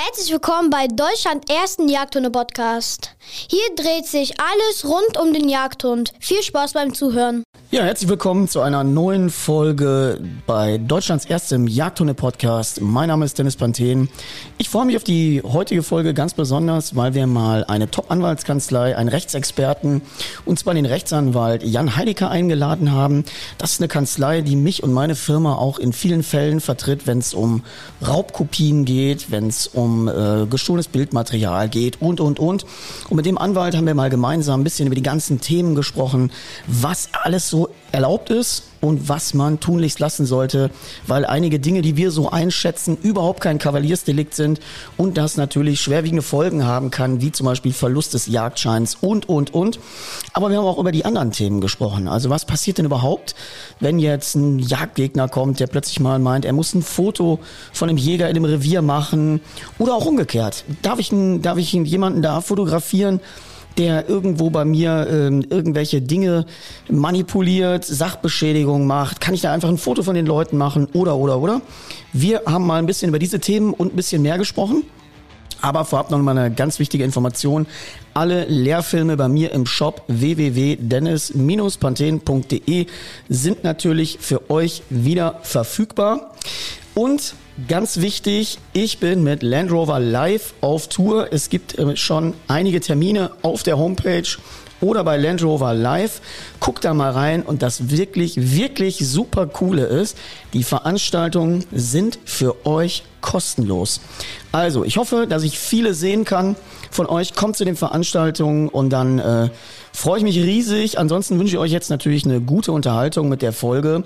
Herzlich willkommen bei Deutschland ersten Jagdhunde-Podcast. Hier dreht sich alles rund um den Jagdhund. Viel Spaß beim Zuhören. Ja, herzlich willkommen zu einer neuen Folge bei Deutschlands erstem Jagdhunde-Podcast. Mein Name ist Dennis Panthen. Ich freue mich auf die heutige Folge ganz besonders, weil wir mal eine Top-Anwaltskanzlei, einen Rechtsexperten, und zwar den Rechtsanwalt Jan Heidecker eingeladen haben. Das ist eine Kanzlei, die mich und meine Firma auch in vielen Fällen vertritt, wenn es um Raubkopien geht, wenn es um äh, gestohlenes Bildmaterial geht und, und, und. Und mit dem Anwalt haben wir mal gemeinsam ein bisschen über die ganzen Themen gesprochen, was alles so erlaubt ist und was man tunlichst lassen sollte, weil einige Dinge, die wir so einschätzen, überhaupt kein Kavaliersdelikt sind und das natürlich schwerwiegende Folgen haben kann, wie zum Beispiel Verlust des Jagdscheins und, und, und. Aber wir haben auch über die anderen Themen gesprochen. Also was passiert denn überhaupt, wenn jetzt ein Jagdgegner kommt, der plötzlich mal meint, er muss ein Foto von einem Jäger in dem Revier machen oder auch umgekehrt. Darf ich, darf ich jemanden da fotografieren, der irgendwo bei mir ähm, irgendwelche Dinge manipuliert, Sachbeschädigung macht, kann ich da einfach ein Foto von den Leuten machen oder oder oder. Wir haben mal ein bisschen über diese Themen und ein bisschen mehr gesprochen. Aber vorab noch mal eine ganz wichtige Information. Alle Lehrfilme bei mir im Shop www.dennis-panthen.de sind natürlich für euch wieder verfügbar. Und Ganz wichtig, ich bin mit Land Rover live auf Tour. Es gibt äh, schon einige Termine auf der Homepage oder bei Land Rover Live. Guckt da mal rein und das wirklich, wirklich super coole ist, die Veranstaltungen sind für euch kostenlos. Also, ich hoffe, dass ich viele sehen kann von euch. Kommt zu den Veranstaltungen und dann äh, freue ich mich riesig. Ansonsten wünsche ich euch jetzt natürlich eine gute Unterhaltung mit der Folge.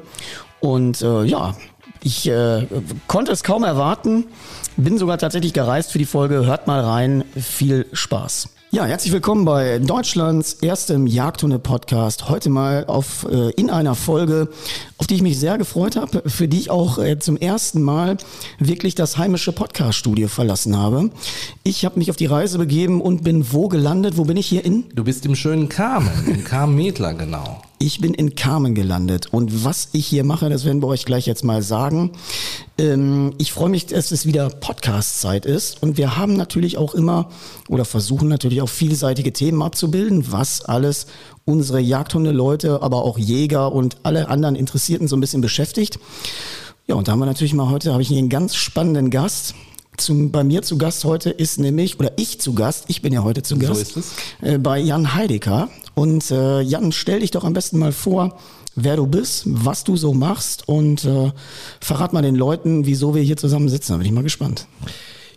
Und äh, ja, ich äh, konnte es kaum erwarten, bin sogar tatsächlich gereist für die Folge. Hört mal rein, viel Spaß. Ja, herzlich willkommen bei Deutschlands erstem Jagdhunde-Podcast. Heute mal auf, äh, in einer Folge, auf die ich mich sehr gefreut habe, für die ich auch äh, zum ersten Mal wirklich das heimische Podcast-Studio verlassen habe. Ich habe mich auf die Reise begeben und bin wo gelandet? Wo bin ich hier in? Du bist im schönen Carmen, in Carmen-Medler, genau. Ich bin in Carmen gelandet und was ich hier mache, das werden wir euch gleich jetzt mal sagen. Ähm, ich freue mich, dass es wieder Podcast-Zeit ist und wir haben natürlich auch immer oder versuchen natürlich auch vielseitige Themen abzubilden, was alles unsere Jagdhunde-Leute, aber auch Jäger und alle anderen Interessierten so ein bisschen beschäftigt. Ja, und da haben wir natürlich mal heute, habe ich hier einen ganz spannenden Gast. Zum, bei mir zu Gast heute ist nämlich, oder ich zu Gast, ich bin ja heute zu Gast, so es. Äh, bei Jan Heidecker. Und äh, Jan, stell dich doch am besten mal vor, wer du bist, was du so machst und äh, verrat mal den Leuten, wieso wir hier zusammen sitzen. Da bin ich mal gespannt.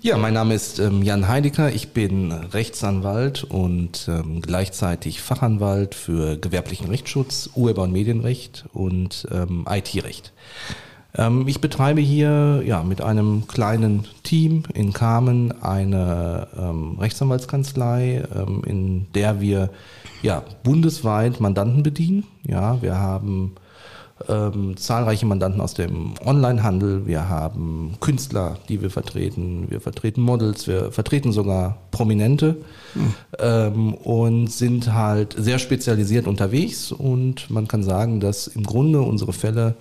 Ja, mein Name ist ähm, Jan Heidecker. Ich bin Rechtsanwalt und ähm, gleichzeitig Fachanwalt für gewerblichen Rechtsschutz, Urheber- und Medienrecht und ähm, IT-Recht. Ähm, ich betreibe hier ja, mit einem kleinen Team in Kamen eine ähm, Rechtsanwaltskanzlei, ähm, in der wir ja, bundesweit Mandanten bedienen. Ja, wir haben ähm, zahlreiche Mandanten aus dem Onlinehandel, wir haben Künstler, die wir vertreten, wir vertreten Models, wir vertreten sogar Prominente. Hm. ähm, und sind halt sehr spezialisiert unterwegs. Und man kann sagen, dass im Grunde unsere Fälle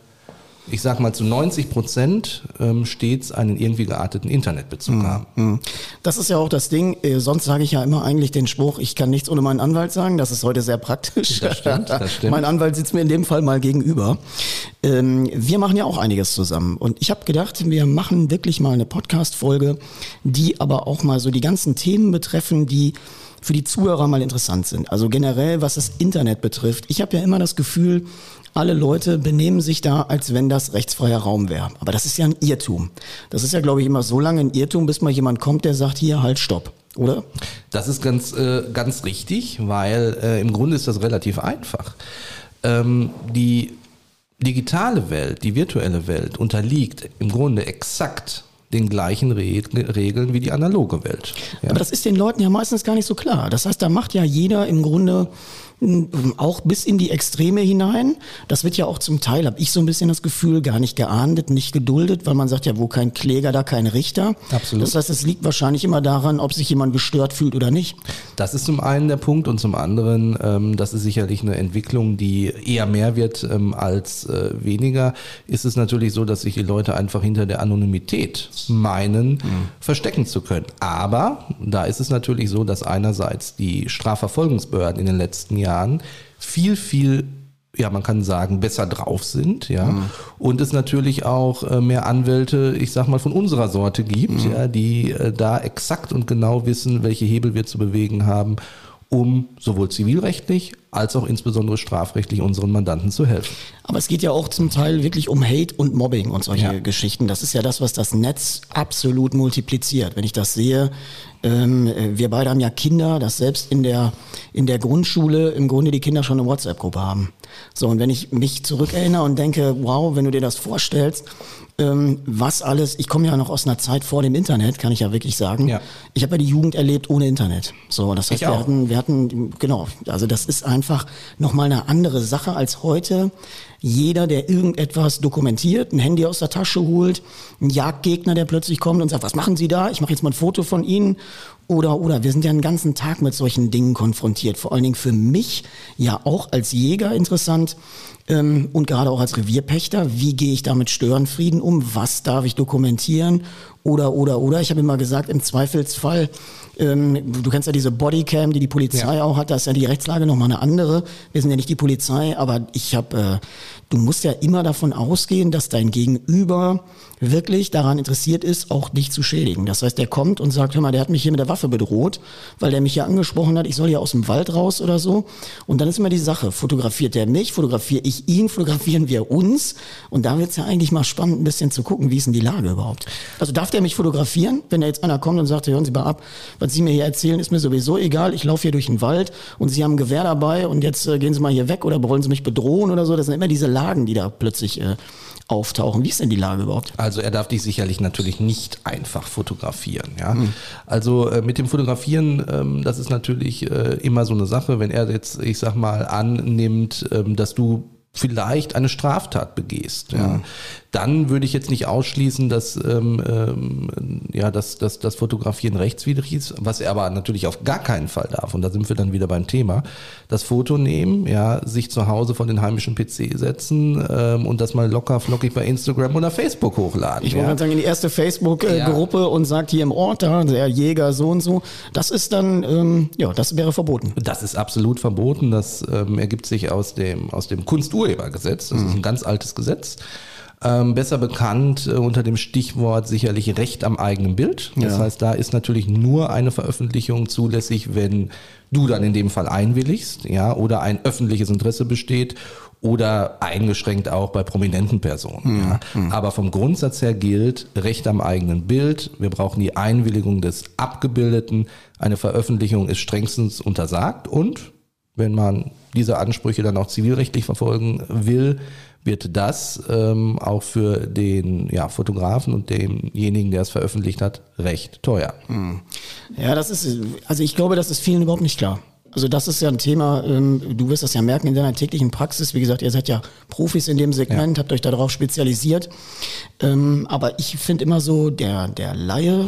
ich sag mal, zu 90 Prozent ähm, stets einen irgendwie gearteten Internetbezug mhm. haben. Hm. Das ist ja auch das Ding. Äh, sonst sage ich ja immer eigentlich den Spruch, ich kann nichts ohne meinen Anwalt sagen. Das ist heute sehr praktisch. Das stimmt, das stimmt. mein Anwalt sitzt mir in dem Fall mal gegenüber. Ähm, wir machen ja auch einiges zusammen. Und ich habe gedacht, wir machen wirklich mal eine Podcast-Folge, die aber auch mal so die ganzen Themen betreffen, die für die Zuhörer mal interessant sind. Also generell, was das Internet betrifft. Ich habe ja immer das Gefühl, alle Leute benehmen sich da, als wenn das rechtsfreier Raum wäre. Aber das ist ja ein Irrtum. Das ist ja, glaube ich, immer so lange ein Irrtum, bis mal jemand kommt, der sagt, hier, halt, stopp. Oder? Das ist ganz, äh, ganz richtig, weil äh, im Grunde ist das relativ einfach. Ähm, die digitale Welt, die virtuelle Welt unterliegt im Grunde exakt den gleichen Regeln wie die analoge Welt. Ja. Aber das ist den Leuten ja meistens gar nicht so klar. Das heißt, da macht ja jeder im Grunde auch bis in die Extreme hinein. Das wird ja auch zum Teil, habe ich so ein bisschen das Gefühl, gar nicht geahndet, nicht geduldet, weil man sagt ja, wo kein Kläger, da kein Richter. Absolut. Das heißt, es liegt wahrscheinlich immer daran, ob sich jemand gestört fühlt oder nicht. Das ist zum einen der Punkt und zum anderen, ähm, das ist sicherlich eine Entwicklung, die eher mehr wird ähm, als äh, weniger, ist es natürlich so, dass sich die Leute einfach hinter der Anonymität meinen, mhm. verstecken zu können. Aber da ist es natürlich so, dass einerseits die Strafverfolgungsbehörden in den letzten Jahren viel, viel ja, man kann sagen, besser drauf sind, ja. Mhm. Und es natürlich auch äh, mehr Anwälte, ich sag mal, von unserer Sorte gibt, mhm. ja, die äh, da exakt und genau wissen, welche Hebel wir zu bewegen haben, um sowohl zivilrechtlich als auch insbesondere strafrechtlich unseren Mandanten zu helfen. Aber es geht ja auch zum Teil wirklich um Hate und Mobbing und solche ja. Geschichten. Das ist ja das, was das Netz absolut multipliziert. Wenn ich das sehe, ähm, wir beide haben ja Kinder, dass selbst in der, in der Grundschule im Grunde die Kinder schon eine WhatsApp-Gruppe haben. So, und wenn ich mich zurückerinnere und denke, wow, wenn du dir das vorstellst, ähm, was alles, ich komme ja noch aus einer Zeit vor dem Internet, kann ich ja wirklich sagen. Ja. Ich habe ja die Jugend erlebt ohne Internet. So, das heißt, wir hatten, wir hatten, genau, also das ist einfach nochmal eine andere Sache als heute. Jeder, der irgendetwas dokumentiert, ein Handy aus der Tasche holt, ein Jagdgegner, der plötzlich kommt und sagt, was machen Sie da? Ich mache jetzt mal ein Foto von Ihnen. Oder, oder, wir sind ja einen ganzen Tag mit solchen Dingen konfrontiert. Vor allen Dingen für mich ja auch als Jäger interessant ähm, und gerade auch als Revierpächter. Wie gehe ich da mit Störenfrieden um? Was darf ich dokumentieren? Oder, oder, oder. Ich habe immer gesagt, im Zweifelsfall ähm, du kennst ja diese Bodycam, die die Polizei ja. auch hat. Da ist ja die Rechtslage nochmal eine andere. Wir sind ja nicht die Polizei, aber ich habe, äh, du musst ja immer davon ausgehen, dass dein Gegenüber wirklich daran interessiert ist, auch dich zu schädigen. Das heißt, der kommt und sagt, hör mal, der hat mich hier mit der Waffe bedroht, weil der mich hier angesprochen hat, ich soll hier aus dem Wald raus oder so. Und dann ist immer die Sache, fotografiert der mich, fotografiere ich ihn, fotografieren wir uns. Und da wird es ja eigentlich mal spannend, ein bisschen zu gucken, wie ist denn die Lage überhaupt. Also darf der mich fotografieren, wenn da jetzt einer kommt und sagt, hören Sie mal ab, was Sie mir hier erzählen, ist mir sowieso egal. Ich laufe hier durch den Wald und Sie haben ein Gewehr dabei und jetzt äh, gehen Sie mal hier weg oder wollen Sie mich bedrohen oder so. Das sind immer diese Lagen, die da plötzlich äh, auftauchen. Wie ist denn die Lage überhaupt? Also er darf dich sicherlich natürlich nicht einfach fotografieren. Ja? Hm. Also äh, mit dem Fotografieren, ähm, das ist natürlich äh, immer so eine Sache, wenn er jetzt, ich sag mal, annimmt, ähm, dass du vielleicht eine Straftat begehst, ja, mhm. Dann würde ich jetzt nicht ausschließen, dass ähm, ähm, ja, dass, dass das Fotografieren rechtswidrig ist, was er aber natürlich auf gar keinen Fall darf. Und da sind wir dann wieder beim Thema: das Foto nehmen, ja, sich zu Hause von den heimischen PC setzen ähm, und das mal locker flockig bei Instagram oder Facebook hochladen. Ich wollte ja. sagen, in die erste Facebook-Gruppe ja. und sagt hier im Ort da der Jäger so und so. Das ist dann ähm, ja, das wäre verboten. Das ist absolut verboten. Das ähm, ergibt sich aus dem aus dem Kunstur Urhebergesetz. Das mhm. ist ein ganz altes Gesetz. Ähm, besser bekannt äh, unter dem Stichwort sicherlich Recht am eigenen Bild. Das ja. heißt, da ist natürlich nur eine Veröffentlichung zulässig, wenn du dann in dem Fall einwilligst, ja, oder ein öffentliches Interesse besteht oder eingeschränkt auch bei prominenten Personen. Mhm. Ja. Mhm. Aber vom Grundsatz her gilt Recht am eigenen Bild. Wir brauchen die Einwilligung des Abgebildeten. Eine Veröffentlichung ist strengstens untersagt und wenn man diese Ansprüche dann auch zivilrechtlich verfolgen will, wird das ähm, auch für den ja, Fotografen und denjenigen, der es veröffentlicht hat, recht teuer. Hm. Ja, das ist, also ich glaube, das ist vielen überhaupt nicht klar. Also das ist ja ein Thema, ähm, du wirst das ja merken in deiner täglichen Praxis. Wie gesagt, ihr seid ja Profis in dem Segment, ja. habt euch darauf spezialisiert. Ähm, aber ich finde immer so, der, der Laie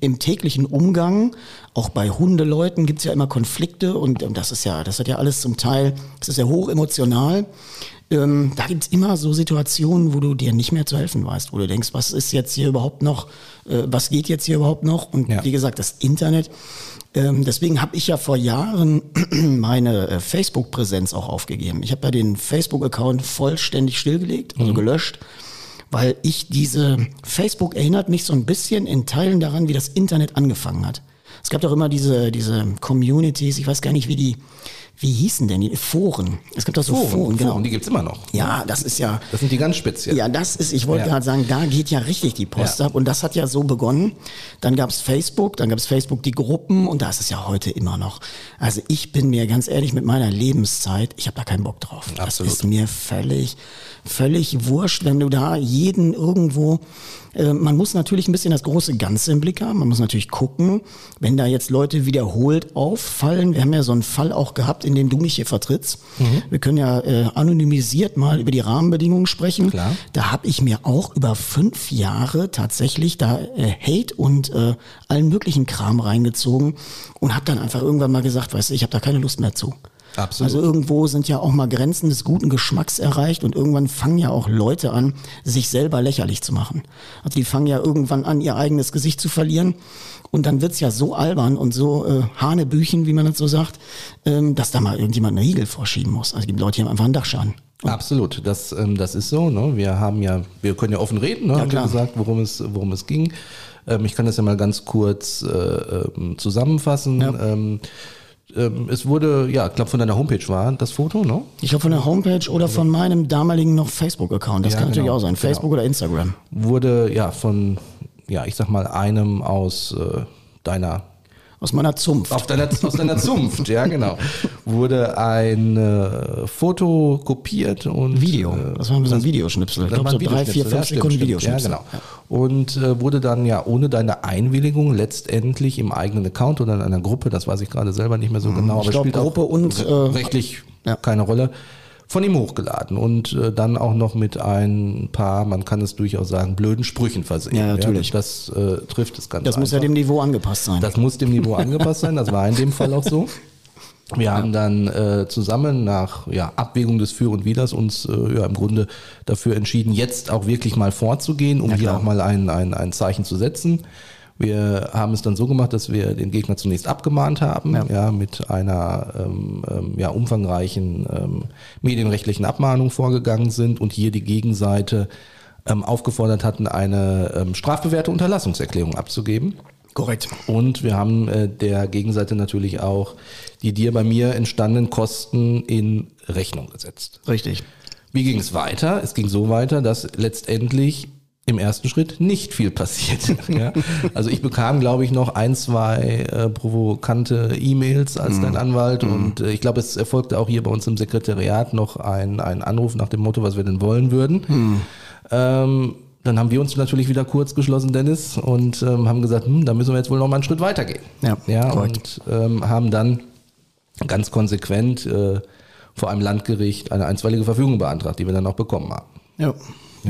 im täglichen Umgang, auch bei Hundeleuten gibt's ja immer Konflikte und, und das ist ja, das hat ja alles zum Teil, das ist ja hoch emotional. Ähm, da gibt's immer so Situationen, wo du dir nicht mehr zu helfen weißt, wo du denkst, was ist jetzt hier überhaupt noch, äh, was geht jetzt hier überhaupt noch? Und ja. wie gesagt, das Internet deswegen habe ich ja vor Jahren meine äh, Facebook-Präsenz auch aufgegeben. Ich habe ja den Facebook-Account vollständig stillgelegt, also mhm. gelöscht, weil ich diese Facebook erinnert mich so ein bisschen in Teilen daran, wie das Internet angefangen hat. Es gab doch immer diese, diese Communities, ich weiß gar nicht, wie die, wie hießen denn die Foren? Es gibt doch so Foren, Foren genau. Foren, die gibt's immer noch. Ja, das ist ja. Das sind die ganz speziell. Ja, das ist, ich wollte ja. gerade sagen, da geht ja richtig die Post ja. ab. Und das hat ja so begonnen. Dann gab's Facebook, dann gab's Facebook die Gruppen und da ist es ja heute immer noch. Also ich bin mir ganz ehrlich mit meiner Lebenszeit, ich habe da keinen Bock drauf. Absolut. Das ist mir völlig, völlig wurscht, wenn du da jeden irgendwo man muss natürlich ein bisschen das große Ganze im Blick haben. Man muss natürlich gucken, wenn da jetzt Leute wiederholt auffallen. Wir haben ja so einen Fall auch gehabt in dem du mich hier vertrittst. Wir können ja äh, anonymisiert mal über die Rahmenbedingungen sprechen. Klar. Da habe ich mir auch über fünf Jahre tatsächlich da äh, Hate und äh, allen möglichen Kram reingezogen und habe dann einfach irgendwann mal gesagt, weißt du, ich habe da keine Lust mehr zu. Absolut. Also irgendwo sind ja auch mal Grenzen des guten Geschmacks erreicht und irgendwann fangen ja auch Leute an, sich selber lächerlich zu machen. Also die fangen ja irgendwann an, ihr eigenes Gesicht zu verlieren und dann wird's ja so albern und so äh, Hanebüchen, wie man das so sagt, ähm, dass da mal irgendjemand einen Riegel vorschieben muss. Also es gibt Leute, die haben einfach einen Dachschaden. Absolut, das, ähm, das ist so. Ne? Wir haben ja, wir können ja offen reden, ne? haben wir klar. gesagt, worum es, worum es ging. Ähm, ich kann das ja mal ganz kurz äh, ähm, zusammenfassen. Ähm, ähm, es wurde, ja, ich glaube von deiner Homepage war das Foto, ne? Ich glaube von der Homepage oder von meinem damaligen noch Facebook-Account. Das Ja, kann natürlich genau. auch sein. Genau. Facebook oder Instagram. Wurde ja von, ja, ich sag mal, einem aus äh, deiner Aus meiner Zunft. Auf deiner, aus deiner Zunft, ja genau. Wurde ein äh, Foto kopiert und Video. Äh, Das war so ein Videoschnipsel. Ich glaube so drei, vier, fünf Sekunden Videoschnipsel. Ja, genau. Und äh, wurde dann ja ohne deine Einwilligung letztendlich im eigenen Account oder in einer Gruppe, das weiß ich gerade selber nicht mehr so genau, aber glaub, spielt auch Gruppe und, äh, rechtlich ja. keine Rolle, von ihm hochgeladen und äh, dann auch noch mit ein paar, man kann es durchaus sagen, blöden Sprüchen versehen. Ja, natürlich. das äh, trifft es ganz Das muss ja einfach. dem Niveau angepasst sein. Das muss dem Niveau angepasst sein, das war in dem Fall auch so. Wir haben dann äh, zusammen nach ja, Abwägung des Für und Widers uns äh, ja, im Grunde dafür entschieden, jetzt auch wirklich mal vorzugehen, um Ja, hier auch mal ein, ein, ein Zeichen zu setzen. Wir haben es dann so gemacht, dass wir den Gegner zunächst abgemahnt haben, ja, mit einer ähm, ähm, ja, umfangreichen ähm, medienrechtlichen Abmahnung vorgegangen sind und hier die Gegenseite ähm, aufgefordert hatten, eine ähm, strafbewährte Unterlassungserklärung abzugeben. Korrekt. Und wir haben äh, der Gegenseite natürlich auch die dir bei mir entstandenen Kosten in Rechnung gesetzt. Richtig. Wie ging es weiter? Es ging so weiter, dass letztendlich im ersten Schritt nicht viel passiert. ja? Also ich bekam, glaube ich, noch ein, zwei äh, provokante E-Mails als dein Anwalt und äh, ich glaube, es erfolgte auch hier bei uns im Sekretariat noch ein, ein Anruf nach dem Motto, was wir denn wollen würden. Ähm, dann haben wir uns natürlich wieder kurz geschlossen, Dennis, und ähm, haben gesagt, hm, da müssen wir jetzt wohl noch mal einen Schritt weitergehen. Ja, ja und ähm, haben dann ganz konsequent äh, vor einem Landgericht eine einstweilige Verfügung beantragt, die wir dann auch bekommen haben. Ja.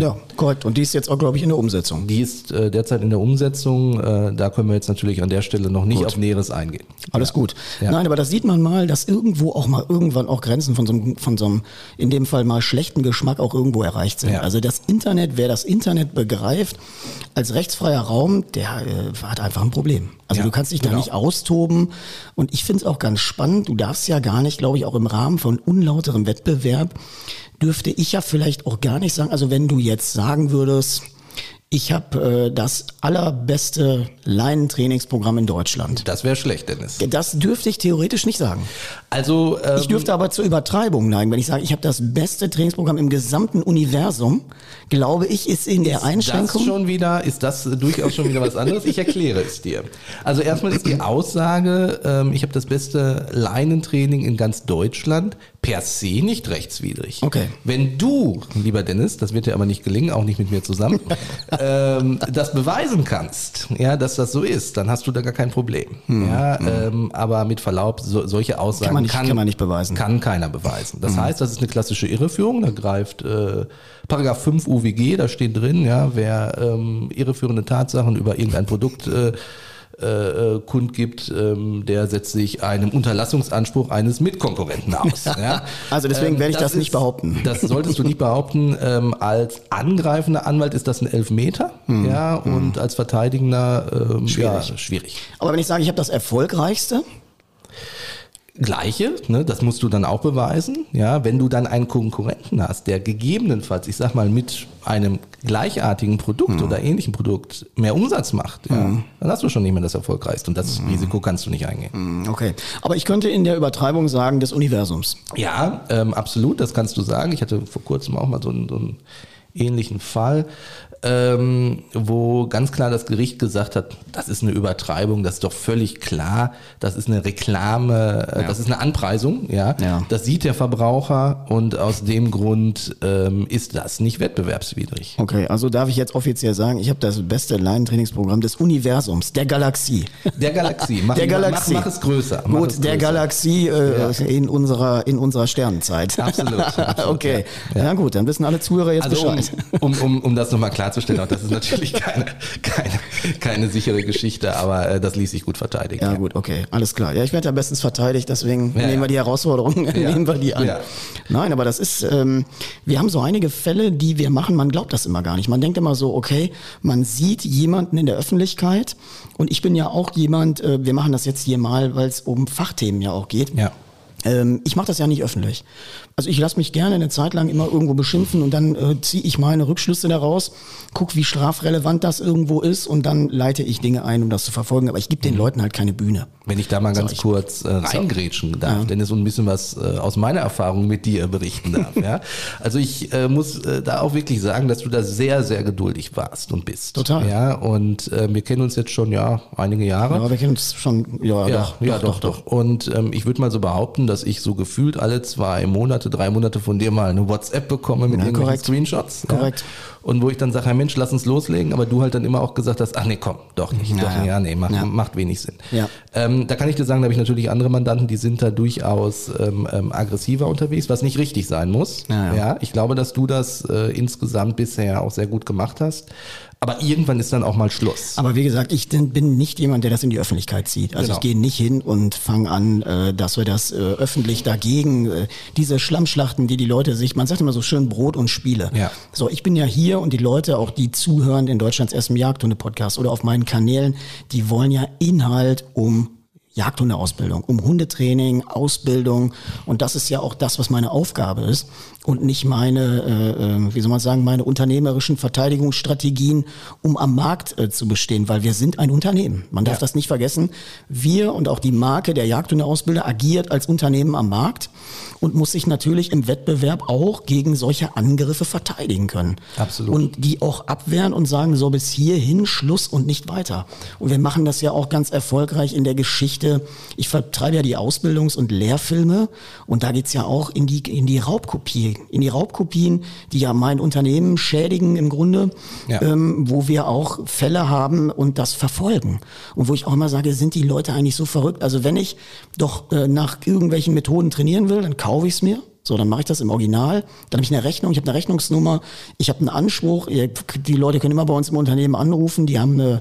Ja, korrekt. Und die ist jetzt auch, glaube ich, in der Umsetzung. Die ist äh, derzeit in der Umsetzung. Äh, da können wir jetzt natürlich an der Stelle noch nicht auf Näheres eingehen. Alles gut. Ja. Nein, aber das sieht man mal, dass irgendwo auch mal irgendwann auch Grenzen von so einem, von so einem in dem Fall mal schlechten Geschmack auch irgendwo erreicht sind. Ja. Also das Internet, wer das Internet begreift als rechtsfreier Raum, der äh, hat einfach ein Problem. Also Ja, du kannst dich da genau. nicht austoben. Und ich finde es auch ganz spannend, du darfst ja gar nicht, glaube ich, auch im Rahmen von unlauterem Wettbewerb, dürfte ich ja vielleicht auch gar nicht sagen, also wenn du jetzt sagen würdest, ich habe äh, das allerbeste Leinentrainingsprogramm in Deutschland. Das wäre schlecht, Dennis. Das dürfte ich theoretisch nicht sagen. Also ähm, Ich dürfte aber zur Übertreibung neigen, wenn ich sage, ich habe das beste Trainingsprogramm im gesamten Universum. Glaube ich, ist in der das Einschränkung. schon wieder, ist das durchaus schon wieder was anderes? Ich erkläre es dir. Also erstmal ist die Aussage, ähm, ich habe das beste Leinentraining in ganz Deutschland per se nicht rechtswidrig. Okay. Wenn du, lieber Dennis, das wird dir aber nicht gelingen, auch nicht mit mir zusammen, ähm, das beweisen kannst, ja, dass das so ist, dann hast du da gar kein Problem. Ja, ähm, aber mit Verlaub, so, solche Aussagen Hm, Kann man nicht- kann man nicht beweisen. Hm. Kann keiner beweisen. Das heißt, das ist eine klassische Irreführung. Da greift äh, Paragraph 5 UWG, da steht drin, ja, wer ähm, irreführende Tatsachen über irgendein Produkt äh, äh, äh, kundgibt, ähm, der setzt sich einem Unterlassungsanspruch eines Mitkonkurrenten aus. Ja? Also deswegen werde ich das ist- nicht behaupten. Das solltest du nicht behaupten. Ähm, als angreifender Anwalt ist das ein Elfmeter, Hm. ja, und als Verteidigender ähm, Schwierig. Ja, schwierig. Aber wenn ich sage, ich habe das erfolgreichste, Gleiche, ne, das musst du dann auch beweisen. Ja, wenn du dann einen Konkurrenten hast, der gegebenenfalls, ich sag mal, mit einem gleichartigen Produkt oder ähnlichen Produkt mehr Umsatz macht, ja, dann hast du schon nicht mehr das erfolgreichste und das Risiko kannst du nicht eingehen. Hm, okay. Aber ich könnte in der Übertreibung sagen des Universums. Ja, ähm, absolut, das kannst du sagen. Ich hatte vor kurzem auch mal so einen, so einen ähnlichen Fall. Ähm, wo ganz klar das Gericht gesagt hat, das ist eine Übertreibung, das ist doch völlig klar, das ist eine Reklame, äh, das ist eine Anpreisung, ja? Ja. Das sieht der Verbraucher und aus dem Grund ähm, ist das nicht wettbewerbswidrig. Okay, also darf ich jetzt offiziell sagen, ich habe das beste Laientrainingsprogramm des Universums, der Galaxie. Der Galaxie, mach, Der Galaxie. Mach, mach es größer. Mach Gut, es der größer. Galaxie äh, in unserer in unserer Sternenzeit. Absolut, absolut, okay, ja. gut, dann wissen alle Zuhörer jetzt Also um, Bescheid. um, um, um das nochmal klarzustellen, auch das ist natürlich keine, keine, keine sichere Geschichte, aber äh, das ließ sich gut verteidigen. Ja, gut, okay, alles klar. Ja, ich werde ja bestens verteidigt, deswegen Ja, nehmen wir die Herausforderung, nehmen wir die an. Nein, aber das ist, ähm, wir haben so einige Fälle, die wir machen, man glaubt das immer gar nicht. Man denkt immer so, okay, man sieht jemanden in der Öffentlichkeit und ich bin ja auch jemand, äh, wir machen das jetzt hier mal, weil es um Fachthemen ja auch geht. Ja. Ähm, ich mache das ja nicht öffentlich. Also ich lasse mich gerne eine Zeit lang immer irgendwo beschimpfen und dann äh, ziehe ich meine Rückschlüsse daraus, guck, wie strafrelevant das irgendwo ist und dann leite ich Dinge ein, um das zu verfolgen. Aber ich gebe den Leuten halt keine Bühne. Wenn ich da mal ganz ich- kurz äh, reingrätschen darf, denn es so ein bisschen was äh, aus meiner Erfahrung mit dir berichten darf. ja? Also ich äh, muss äh, da auch wirklich sagen, dass du da sehr, sehr geduldig warst und bist. Total. Ja, und äh, wir kennen uns jetzt schon ja einige Jahre. Aber wir kennen uns schon, ja, Ja, doch, ja, doch, doch. Und ähm, ich würde mal so behaupten, dass ich so gefühlt alle zwei Monate, drei Monate von dir mal eine WhatsApp bekomme mit Ja, irgendwelchen korrekt. Screenshots. Korrekt. Ja. Und wo ich dann sage, hey Mensch, lass uns loslegen, aber du halt dann immer auch gesagt hast, ach nee, komm, doch nicht, Ja, doch ja. nicht, ja, nee, macht, Ja. macht wenig Sinn. Ja. Ähm, da kann ich dir sagen, da habe ich natürlich andere Mandanten, die sind da durchaus ähm, ähm, aggressiver unterwegs, was nicht richtig sein muss. Ja, ja. ich glaube, dass du das äh, insgesamt bisher auch sehr gut gemacht hast. Aber irgendwann ist dann auch mal Schluss. Aber wie gesagt, ich bin nicht jemand, der das in die Öffentlichkeit zieht. Also Genau. ich gehe nicht hin und fange an, äh, dass wir das äh, öffentlich dagegen, äh, diese Schlammschlachten, die die Leute sich, man sagt immer so schön Brot und Spiele. Ja. So, ich bin ja hier und die Leute, auch die zuhören in Deutschlands ersten Jagdhunde-Podcast oder auf meinen Kanälen, die wollen ja Inhalt um Jagdhundeausbildung, um Hundetraining, Ausbildung und das ist ja auch das, was meine Aufgabe ist und nicht meine, äh, äh, wie soll man sagen, meine unternehmerischen Verteidigungsstrategien, um am Markt äh, zu bestehen, weil wir sind ein Unternehmen. Man darf Ja. das nicht vergessen. Wir und auch die Marke der Jagdhundeausbilder agiert als Unternehmen am Markt und muss sich natürlich im Wettbewerb auch gegen solche Angriffe verteidigen können. Absolut. Und die auch abwehren und sagen, so bis hierhin Schluss und nicht weiter. Und wir machen das ja auch ganz erfolgreich in der Geschichte. Ich vertreibe ja die Ausbildungs- und Lehrfilme und da geht's ja auch in die, in die Raubkopie, in die Raubkopien, die ja mein Unternehmen schädigen im Grunde, Ja. ähm, wo wir auch Fälle haben und das verfolgen. Und wo ich auch immer sage, sind die Leute eigentlich so verrückt? Also wenn ich doch äh, nach irgendwelchen Methoden trainieren will, dann kaufe ich's mir. So, dann mache ich das im Original. Dann habe ich eine Rechnung, ich habe eine Rechnungsnummer, ich habe einen Anspruch. Die Leute können immer bei uns im Unternehmen anrufen, die haben eine.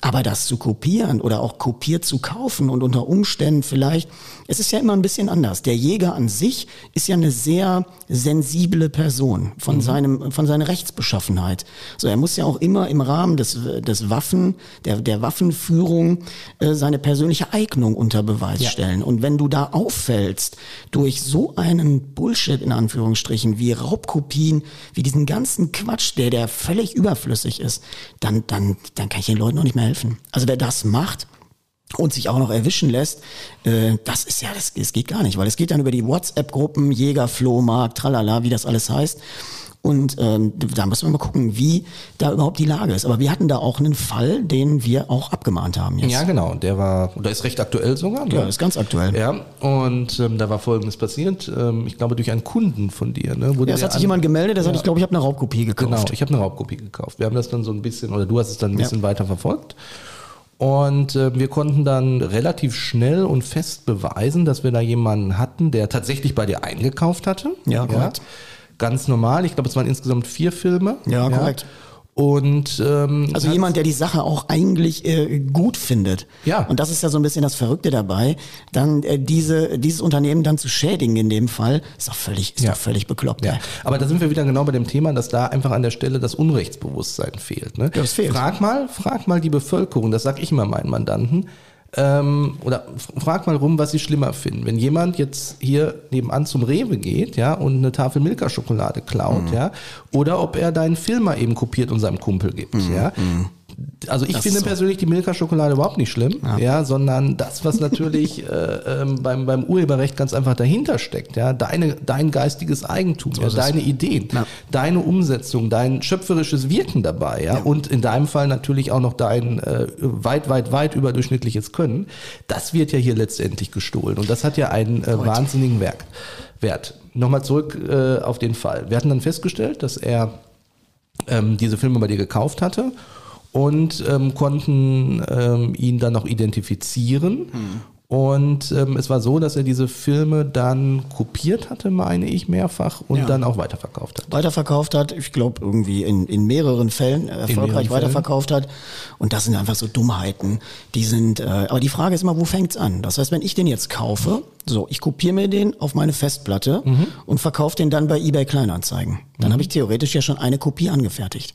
Aber das zu kopieren oder auch kopiert zu kaufen und unter Umständen vielleicht, es ist ja immer ein bisschen anders. Der Jäger an sich ist ja eine sehr sensible Person von seinem, von seiner Rechtsbeschaffenheit. So, er muss ja auch immer im Rahmen des, des Waffen, der, der Waffenführung, äh, seine persönliche Eignung unter Beweis Ja. stellen. Und wenn du da auffällst durch so einen Bullshit in Anführungsstrichen wie Raubkopien, wie diesen ganzen Quatsch, der der völlig überflüssig ist, dann dann dann kann ich den Leuten noch nicht mehr helfen. Also wer das macht und sich auch noch erwischen lässt, äh, das ist ja, das, das geht gar nicht, weil es geht dann über die WhatsApp-Gruppen, Jäger, Flohmarkt, tralala, wie das alles heißt. Und ähm, da müssen wir mal gucken, wie da überhaupt die Lage ist. Aber wir hatten da auch einen Fall, den wir auch abgemahnt haben jetzt. Ja, genau. Der war, oder ist recht aktuell sogar. ne? Ja, ist ganz aktuell. Ja, und ähm, da war Folgendes passiert. Ähm, ich glaube, durch einen Kunden von dir. Ne, wurde Ja, es hat sich an- jemand gemeldet, der sagt, Ja. ich glaube, ich habe eine Raubkopie gekauft. Genau, ich habe eine Raubkopie gekauft. Wir haben das dann so ein bisschen, oder du hast es dann ein bisschen weiter verfolgt. Und äh, wir konnten dann relativ schnell und fest beweisen, dass wir da jemanden hatten, der tatsächlich bei dir eingekauft hatte. Ja, korrekt. Ganz normal. Ich glaube, es waren insgesamt vier Filme. Ja, korrekt. Und ähm, Also jemand, der die Sache auch eigentlich äh, gut findet. Ja. Und das ist ja so ein bisschen das Verrückte dabei. Dann äh, diese, dieses Unternehmen dann zu schädigen in dem Fall, ist doch völlig, ist Ja. doch völlig bekloppt. Ja, aber da sind wir wieder genau bei dem Thema, dass da einfach an der Stelle das Unrechtsbewusstsein fehlt. Ne? Ja, das fehlt. Frag mal, frag mal die Bevölkerung, das sag ich immer meinen Mandanten, ähm, oder frag mal rum, was sie schlimmer finden. Wenn jemand jetzt hier nebenan zum Rewe geht, ja, und eine Tafel Milka-Schokolade klaut, Mhm. ja, oder ob er deinen Film mal eben kopiert und seinem Kumpel gibt, Mhm. ja. Also ich Das finde so. persönlich die Milka-Schokolade überhaupt nicht schlimm, ja, sondern das, was natürlich äh, ähm, beim, beim Urheberrecht ganz einfach dahinter steckt, ja, deine, dein geistiges Eigentum, ja, ist es. deine Ideen, Ja. deine Umsetzung, dein schöpferisches Wirken dabei, ja, und in deinem Fall natürlich auch noch dein äh, weit, weit, weit überdurchschnittliches Können, das wird ja hier letztendlich gestohlen und das hat ja einen äh, wahnsinnigen Werk, Wert. Nochmal zurück äh, auf den Fall. Wir hatten dann festgestellt, dass er ähm, diese Filme bei dir gekauft hatte und ähm, konnten ähm, ihn dann noch identifizieren. Und ähm, es war so, dass er diese Filme dann kopiert hatte, meine ich, mehrfach und Ja. dann auch weiterverkauft hat. weiterverkauft hat, ich glaube irgendwie in, in mehreren Fällen erfolgreich mehreren Fällen. weiterverkauft hat. Und das sind einfach so Dummheiten. Die sind, äh, aber die Frage ist immer, wo fängt's an? Das heißt, wenn ich den jetzt kaufe, so, ich kopiere mir den auf meine Festplatte Mhm. und verkaufe den dann bei eBay Kleinanzeigen. Dann habe ich theoretisch ja schon eine Kopie angefertigt.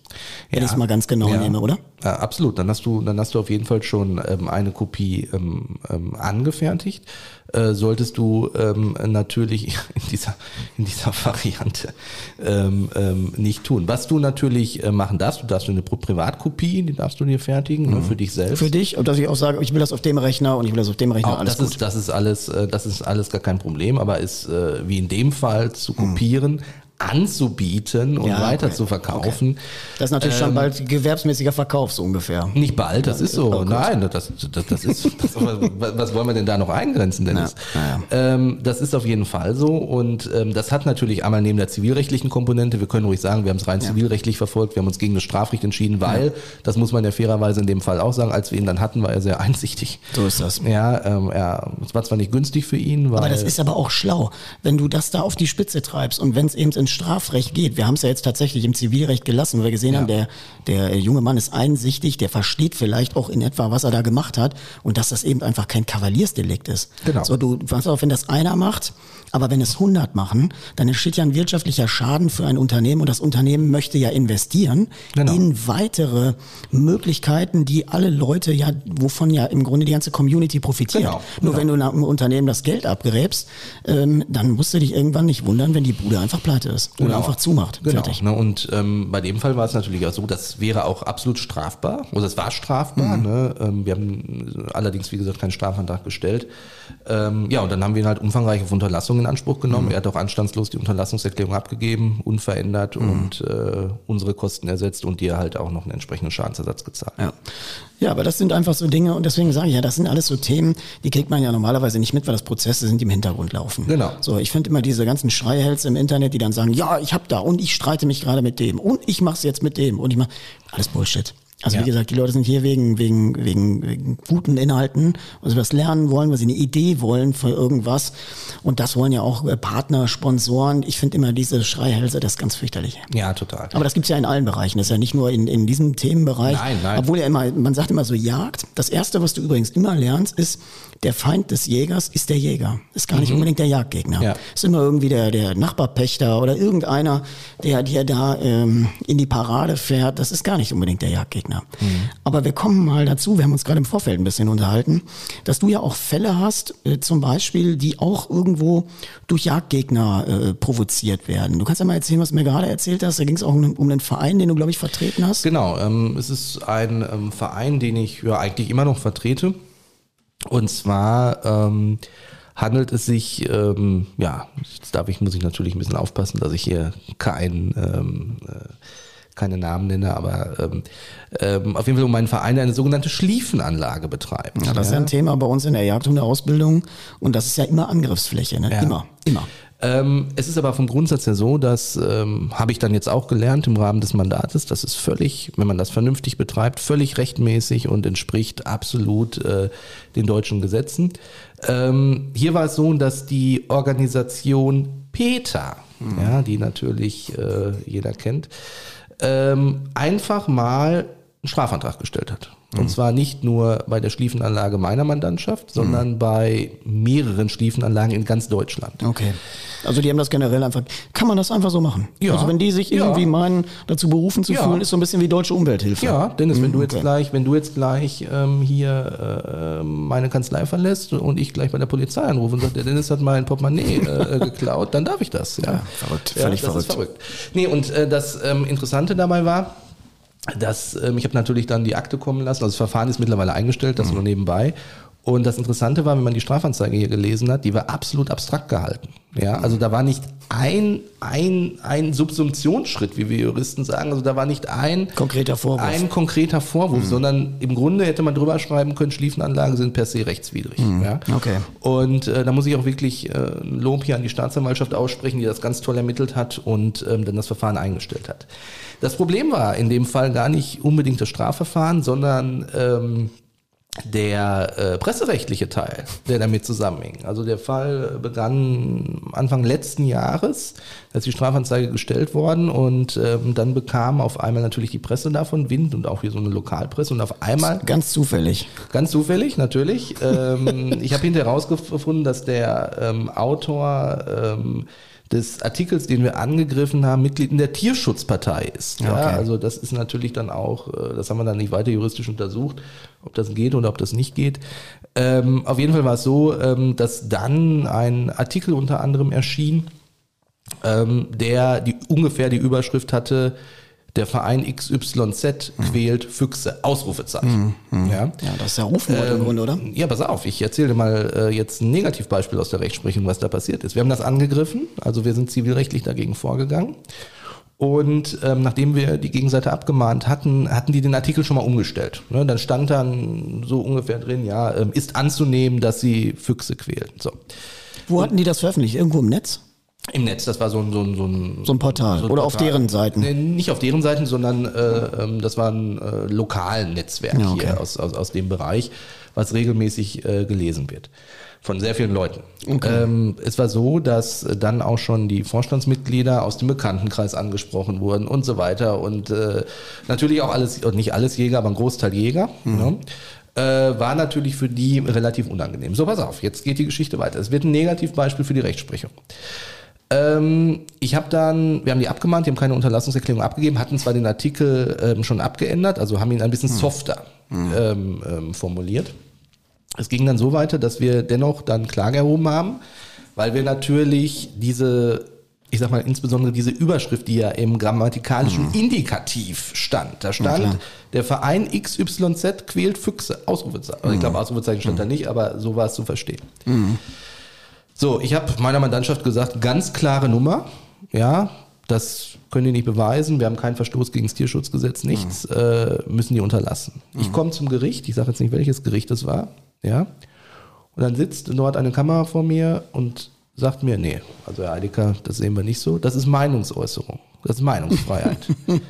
Wenn Ja. ich es mal ganz genau Ja. nehme, oder? Ja, absolut. Dann hast du, dann hast du auf jeden Fall schon ähm, eine Kopie ähm, ähm, angefertigt. Äh, solltest du ähm, natürlich in dieser, in dieser Variante ähm, ähm, nicht tun. Was du natürlich äh, machen darfst, du darfst eine Pri- Privatkopie, die darfst du dir fertigen, ne, für dich selbst. Für dich, und dass ich auch sage, ich will das auf dem Rechner und ich will das auf dem Rechner, Auch alles das gut. ist, das ist alles, äh, das ist alles gar kein Problem, aber ist äh, wie in dem Fall zu kopieren, anzubieten und Ja, weiter okay. zu verkaufen. Das ist natürlich Ähm, schon bald gewerbsmäßiger Verkauf, so ungefähr. Nicht bald, das ist so. Oh, gut. Nein, das, das, das ist. Was wollen wir denn da noch eingrenzen, Dennis? Ja, Ähm, das ist auf jeden Fall so. Und ähm, das hat natürlich einmal neben der zivilrechtlichen Komponente, wir können ruhig sagen, wir haben es rein zivilrechtlich verfolgt, wir haben uns gegen das Strafrecht entschieden, weil, das muss man ja fairerweise in dem Fall auch sagen, als wir ihn dann hatten, war er sehr einsichtig. So ist das. Ja, ähm, er, es war zwar nicht günstig für ihn, weil. Aber das ist aber auch schlau, wenn du das da auf die Spitze treibst und wenn es eben ins Strafrecht geht. Wir haben es ja jetzt tatsächlich im Zivilrecht gelassen, weil wir gesehen Ja. haben, der, der junge Mann ist einsichtig, der versteht vielleicht auch in etwa, was er da gemacht hat und dass das eben einfach kein Kavaliersdelikt ist. Genau. So, du, pass auf, wenn das einer macht, aber wenn es 100 machen, dann entsteht ja ein wirtschaftlicher Schaden für ein Unternehmen und das Unternehmen möchte ja investieren Genau. in weitere Möglichkeiten, die alle Leute ja, wovon ja im Grunde die ganze Community profitiert. Genau, Nur genau. wenn du einem Unternehmen das Geld abgräbst, ähm, dann musst du dich irgendwann nicht wundern, wenn die Bude einfach pleite ist oder Genau. einfach zumacht. Genau. Fertig. Ne, und ähm, bei dem Fall war es natürlich auch so, das wäre auch absolut strafbar. Also es war strafbar. Mhm. Ne? Ähm, wir haben allerdings, wie gesagt, keinen Strafantrag gestellt. Ähm, ja, und dann haben wir ihn halt umfangreich auf Unterlassung in Anspruch genommen. Mhm. Er hat auch anstandslos die Unterlassungserklärung abgegeben, unverändert Mhm. und äh, unsere Kosten ersetzt und dir halt auch noch einen entsprechenden Schadensersatz gezahlt. Ja. ja, aber das sind einfach so Dinge und deswegen sage ich ja, das sind alles so Themen, die kriegt man ja normalerweise nicht mit, weil das Prozesse sind, die im Hintergrund laufen. Genau. So, ich finde immer diese ganzen Schreihälse im Internet, die dann sagen, ja, ich hab da und ich streite mich gerade mit dem und ich mach's jetzt mit dem und ich mach alles Bullshit. Also Ja. wie gesagt, die Leute sind hier wegen, wegen, wegen, wegen guten Inhalten, weil sie was lernen wollen, weil sie eine Idee wollen für irgendwas. Und das wollen ja auch äh, Partner, Sponsoren. Ich finde immer diese Schreihälse, das ist ganz fürchterlich. Ja, total. Aber das gibt's ja in allen Bereichen. Das ist ja nicht nur in, in diesem Themenbereich. Nein, nein. Obwohl ja immer, man sagt immer so Jagd. Das erste, was du übrigens immer lernst, ist, der Feind des Jägers ist der Jäger. Ist gar nicht unbedingt der Jagdgegner. Mhm. Ja. Ist immer irgendwie der, der Nachbarpächter oder irgendeiner, der dir da ähm, in die Parade fährt. Das ist gar nicht unbedingt der Jagdgegner. Mhm. Aber wir kommen mal dazu, wir haben uns gerade im Vorfeld ein bisschen unterhalten, dass du ja auch Fälle hast, äh, zum Beispiel, die auch irgendwo durch Jagdgegner äh, provoziert werden. Du kannst ja mal erzählen, was du mir gerade erzählt hast. Da ging es auch um, um einen Verein, den du, glaube ich, vertreten hast. Genau, ähm, es ist ein ähm, Verein, den ich ja eigentlich immer noch vertrete. Und zwar ähm, handelt es sich, ähm, ja, jetzt darf ich, muss ich natürlich ein bisschen aufpassen, dass ich hier kein, ähm, äh, keine Namen nenne, aber ähm, ähm, auf jeden Fall um einen Verein, der eine sogenannte Schliefenanlage betreibt. Ja, das ist ja ein Thema bei uns in der Jagdhundeausbildung und das ist ja immer Angriffsfläche, ne? Ja. Immer, immer. Ähm, es ist aber vom Grundsatz her so, dass ähm, habe ich dann jetzt auch gelernt im Rahmen des Mandates, das ist völlig, wenn man das vernünftig betreibt, völlig rechtmäßig und entspricht absolut äh, den deutschen Gesetzen. Ähm, hier war es so, dass die Organisation PETA, ja, die natürlich äh, jeder kennt, ähm, einfach mal einen Strafantrag gestellt hat. Und zwar nicht nur bei der Schliefenanlage meiner Mandantschaft, sondern bei mehreren Schliefenanlagen in ganz Deutschland. Okay. Also die haben das generell einfach. Kann man das einfach so machen? Ja. Also wenn die sich Ja. irgendwie meinen, dazu berufen zu Ja. fühlen, ist so ein bisschen wie deutsche Umwelthilfe. Ja, Dennis, wenn du jetzt okay. gleich, wenn du jetzt gleich ähm, hier äh, meine Kanzlei verlässt und ich gleich bei der Polizei anrufe und sage, der Dennis hat mein Portemonnaie äh, geklaut, dann darf ich das. Ja, Ja, verrückt, ja, völlig das verrückt. Ist verrückt. Nee, und äh, das ähm, Interessante dabei war, das, ähm, ich habe natürlich dann die Akte kommen lassen. Also das Verfahren ist mittlerweile eingestellt, das nur nebenbei. Und das Interessante war, wenn man die Strafanzeige hier gelesen hat, die war absolut abstrakt gehalten. Ja, also da war nicht ein, ein, ein Subsumptionsschritt, wie wir Juristen sagen. Also da war nicht ein Konkreter Vorwurf. ein konkreter Vorwurf, sondern im Grunde hätte man drüber schreiben können, Schliefenanlagen sind per se rechtswidrig. Ja? Okay. Und äh, da muss ich auch wirklich äh, Lob hier an die Staatsanwaltschaft aussprechen, die das ganz toll ermittelt hat und ähm, dann das Verfahren eingestellt hat. Das Problem war in dem Fall gar nicht unbedingt das Strafverfahren, sondern ähm, der äh, presserechtliche Teil, der damit zusammenhing. Also der Fall begann Anfang letzten Jahres, ist die Strafanzeige gestellt worden und ähm, dann bekam auf einmal natürlich die Presse davon Wind und auch wie so eine Lokalpresse und auf einmal Ganz zufällig. Ganz zufällig, natürlich. ähm, ich habe hinterher herausgefunden, dass der ähm, Autor ähm, des Artikels, den wir angegriffen haben, Mitglied in der Tierschutzpartei ist. Ja, Okay. also das ist natürlich dann auch, äh, das haben wir dann nicht weiter juristisch untersucht, ob das geht oder ob das nicht geht. Ähm, auf jeden Fall war es so, ähm, dass dann ein Artikel unter anderem erschien, ähm, der die ungefähr die Überschrift hatte, der Verein XYZ quält Füchse, Ausrufezeichen. Ja. Ja, das ist ja Rufmord im Grunde, oder? Ja, pass auf, ich erzähle dir mal äh, jetzt ein Negativbeispiel aus der Rechtsprechung, was da passiert ist. Wir haben das angegriffen, also wir sind zivilrechtlich dagegen vorgegangen. Und ähm, nachdem wir die Gegenseite abgemahnt hatten, hatten die den Artikel schon mal umgestellt. Ne? Dann stand dann so ungefähr drin, ja, ähm, ist anzunehmen, dass sie Füchse quälen. So. Wo hatten die das veröffentlicht? Irgendwo im Netz? Im Netz, das war so ein, so ein, so ein, So ein Portal. so ein Oder auf Portal. deren Seiten? Nee, nicht auf deren Seiten, sondern äh, ähm, das war ein äh, lokalen Netzwerk Ja, okay. hier aus, aus, aus dem Bereich, was regelmäßig äh, gelesen wird. Von sehr vielen Leuten. Ähm, es war so, dass dann auch schon die Vorstandsmitglieder aus dem Bekanntenkreis angesprochen wurden und so weiter. Und äh, natürlich auch alles, und nicht alles Jäger, aber ein Großteil Jäger. Ne? Äh, war natürlich für die relativ unangenehm. So, pass auf, jetzt geht die Geschichte weiter. Es wird ein Negativbeispiel für die Rechtsprechung. Ähm, ich habe dann, wir haben die abgemahnt, die haben keine Unterlassungserklärung abgegeben, hatten zwar den Artikel ähm, schon abgeändert, also haben ihn ein bisschen softer ähm, ähm, formuliert. Es ging dann so weiter, dass wir dennoch dann Klage erhoben haben, weil wir natürlich diese, ich sag mal insbesondere diese Überschrift, die ja im grammatikalischen Indikativ stand, da stand, klar. der Verein XYZ quält Füchse, Ausrufezeichen. Also ich glaube, Ausrufezeichen stand da nicht, aber so war es zu verstehen. So, ich habe meiner Mandantschaft gesagt, ganz klare Nummer, ja, das können die nicht beweisen, wir haben keinen Verstoß gegen das Tierschutzgesetz, nichts, äh, müssen die unterlassen. Ich komme zum Gericht, ich sage jetzt nicht, welches Gericht es war, ja, und dann sitzt dort eine Kamera vor mir und sagt mir, nee, also Herr Eidiker, das sehen wir nicht so, das ist Meinungsäußerung, das ist Meinungsfreiheit.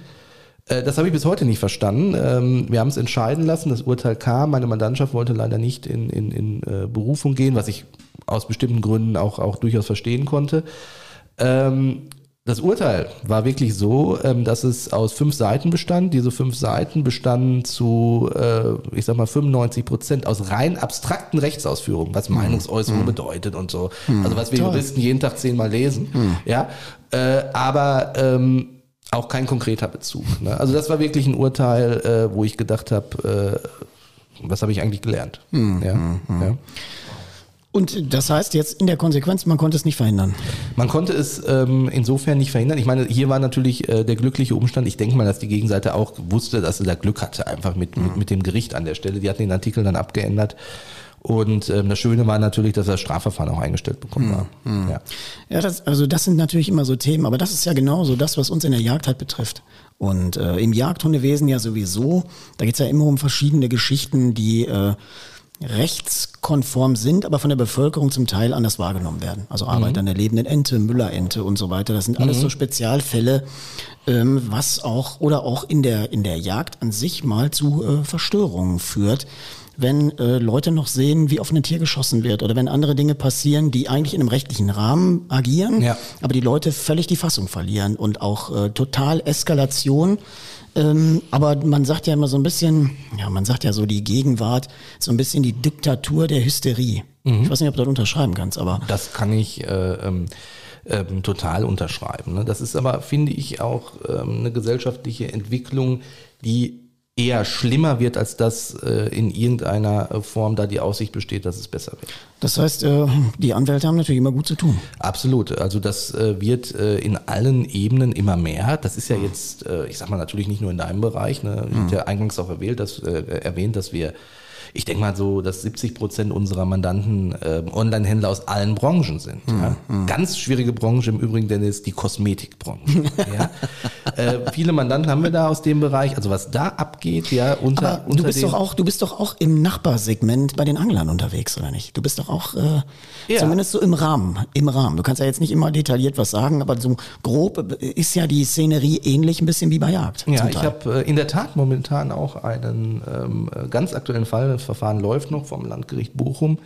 Äh, Das habe ich bis heute nicht verstanden. Ähm, Wir haben es entscheiden lassen, das Urteil kam. Meine Mandantschaft wollte leider nicht in, in, in äh, Berufung gehen, was ich aus bestimmten Gründen auch, auch durchaus verstehen konnte. Ähm, Das Urteil war wirklich so, ähm, dass es aus fünf Seiten bestand. Diese fünf Seiten bestanden zu, äh, ich sag mal, 95 Prozent aus rein abstrakten Rechtsausführungen, was Meinungsäußerung bedeutet und so. Also was wir Toll. Juristen jeden Tag zehnmal lesen. Ja, äh, aber ähm, auch kein konkreter Bezug. Ne? Also das war wirklich ein Urteil, äh, wo ich gedacht habe, was habe ich eigentlich gelernt? Ja, ja. Und das heißt jetzt in der Konsequenz, man konnte es nicht verhindern. Man konnte es ähm, insofern nicht verhindern. Ich meine, hier war natürlich äh, der glückliche Umstand. Ich denke mal, dass die Gegenseite auch wusste, dass sie da Glück hatte, einfach mit, mit, mit dem Gericht an der Stelle. Die hatten den Artikel dann abgeändert. Und ähm, das Schöne war natürlich, dass das Strafverfahren auch eingestellt bekommen war. Ja. Ja, das, also das sind natürlich immer so Themen, aber das ist ja genauso das, was uns in der Jagd halt betrifft. Und äh, im Jagdhundewesen ja sowieso, da geht's ja immer um verschiedene Geschichten, die äh, rechtskonform sind, aber von der Bevölkerung zum Teil anders wahrgenommen werden. Also Arbeit an der lebenden Ente, Müllerente und so weiter. Das sind alles so Spezialfälle, ähm, was auch oder auch in der in der Jagd an sich mal zu äh, Verstörungen führt wenn äh, Leute noch sehen, wie auf ein Tier geschossen wird oder wenn andere Dinge passieren, die eigentlich in einem rechtlichen Rahmen agieren, Ja. aber die Leute völlig die Fassung verlieren und auch äh, total Eskalation. Ähm, aber man sagt ja immer so ein bisschen, ja, man sagt ja so die Gegenwart, so ein bisschen die Diktatur der Hysterie. Ich weiß nicht, ob du das unterschreiben kannst, aber Das kann ich äh, ähm, ähm, total unterschreiben. Ne? Das ist aber, finde ich, auch ähm, eine gesellschaftliche Entwicklung, die eher schlimmer wird, als dass äh, in irgendeiner äh, Form da die Aussicht besteht, dass es besser wird. Das heißt, äh, die Anwälte haben natürlich immer gut zu tun. Absolut. Also das äh, wird äh, in allen Ebenen immer mehr. Das ist ja jetzt, äh, ich sag mal natürlich nicht nur in deinem Bereich. Ne? Ich habe ja eingangs auch erwähnt, dass, äh, erwähnt, dass wir ich denke mal so, dass 70 Prozent unserer Mandanten äh, Online-Händler aus allen Branchen sind. Mhm, Ja. Ganz schwierige Branche im Übrigen, denn ist die Kosmetikbranche. ja. äh, viele Mandanten haben wir da aus dem Bereich. Also was da abgeht, ja, unter, Aber unter du bist doch auch, du bist doch auch im Nachbarsegment bei den Anglern unterwegs, oder nicht? Du bist doch auch äh, Ja. zumindest so im Rahmen, im Rahmen. Du kannst ja jetzt nicht immer detailliert was sagen, aber so grob ist ja die Szenerie ähnlich ein bisschen wie bei Jagd. Ja, ich habe äh, in der Tat momentan auch einen ähm, äh, ganz aktuellen Fall. Das Verfahren läuft noch vom Landgericht Bochum.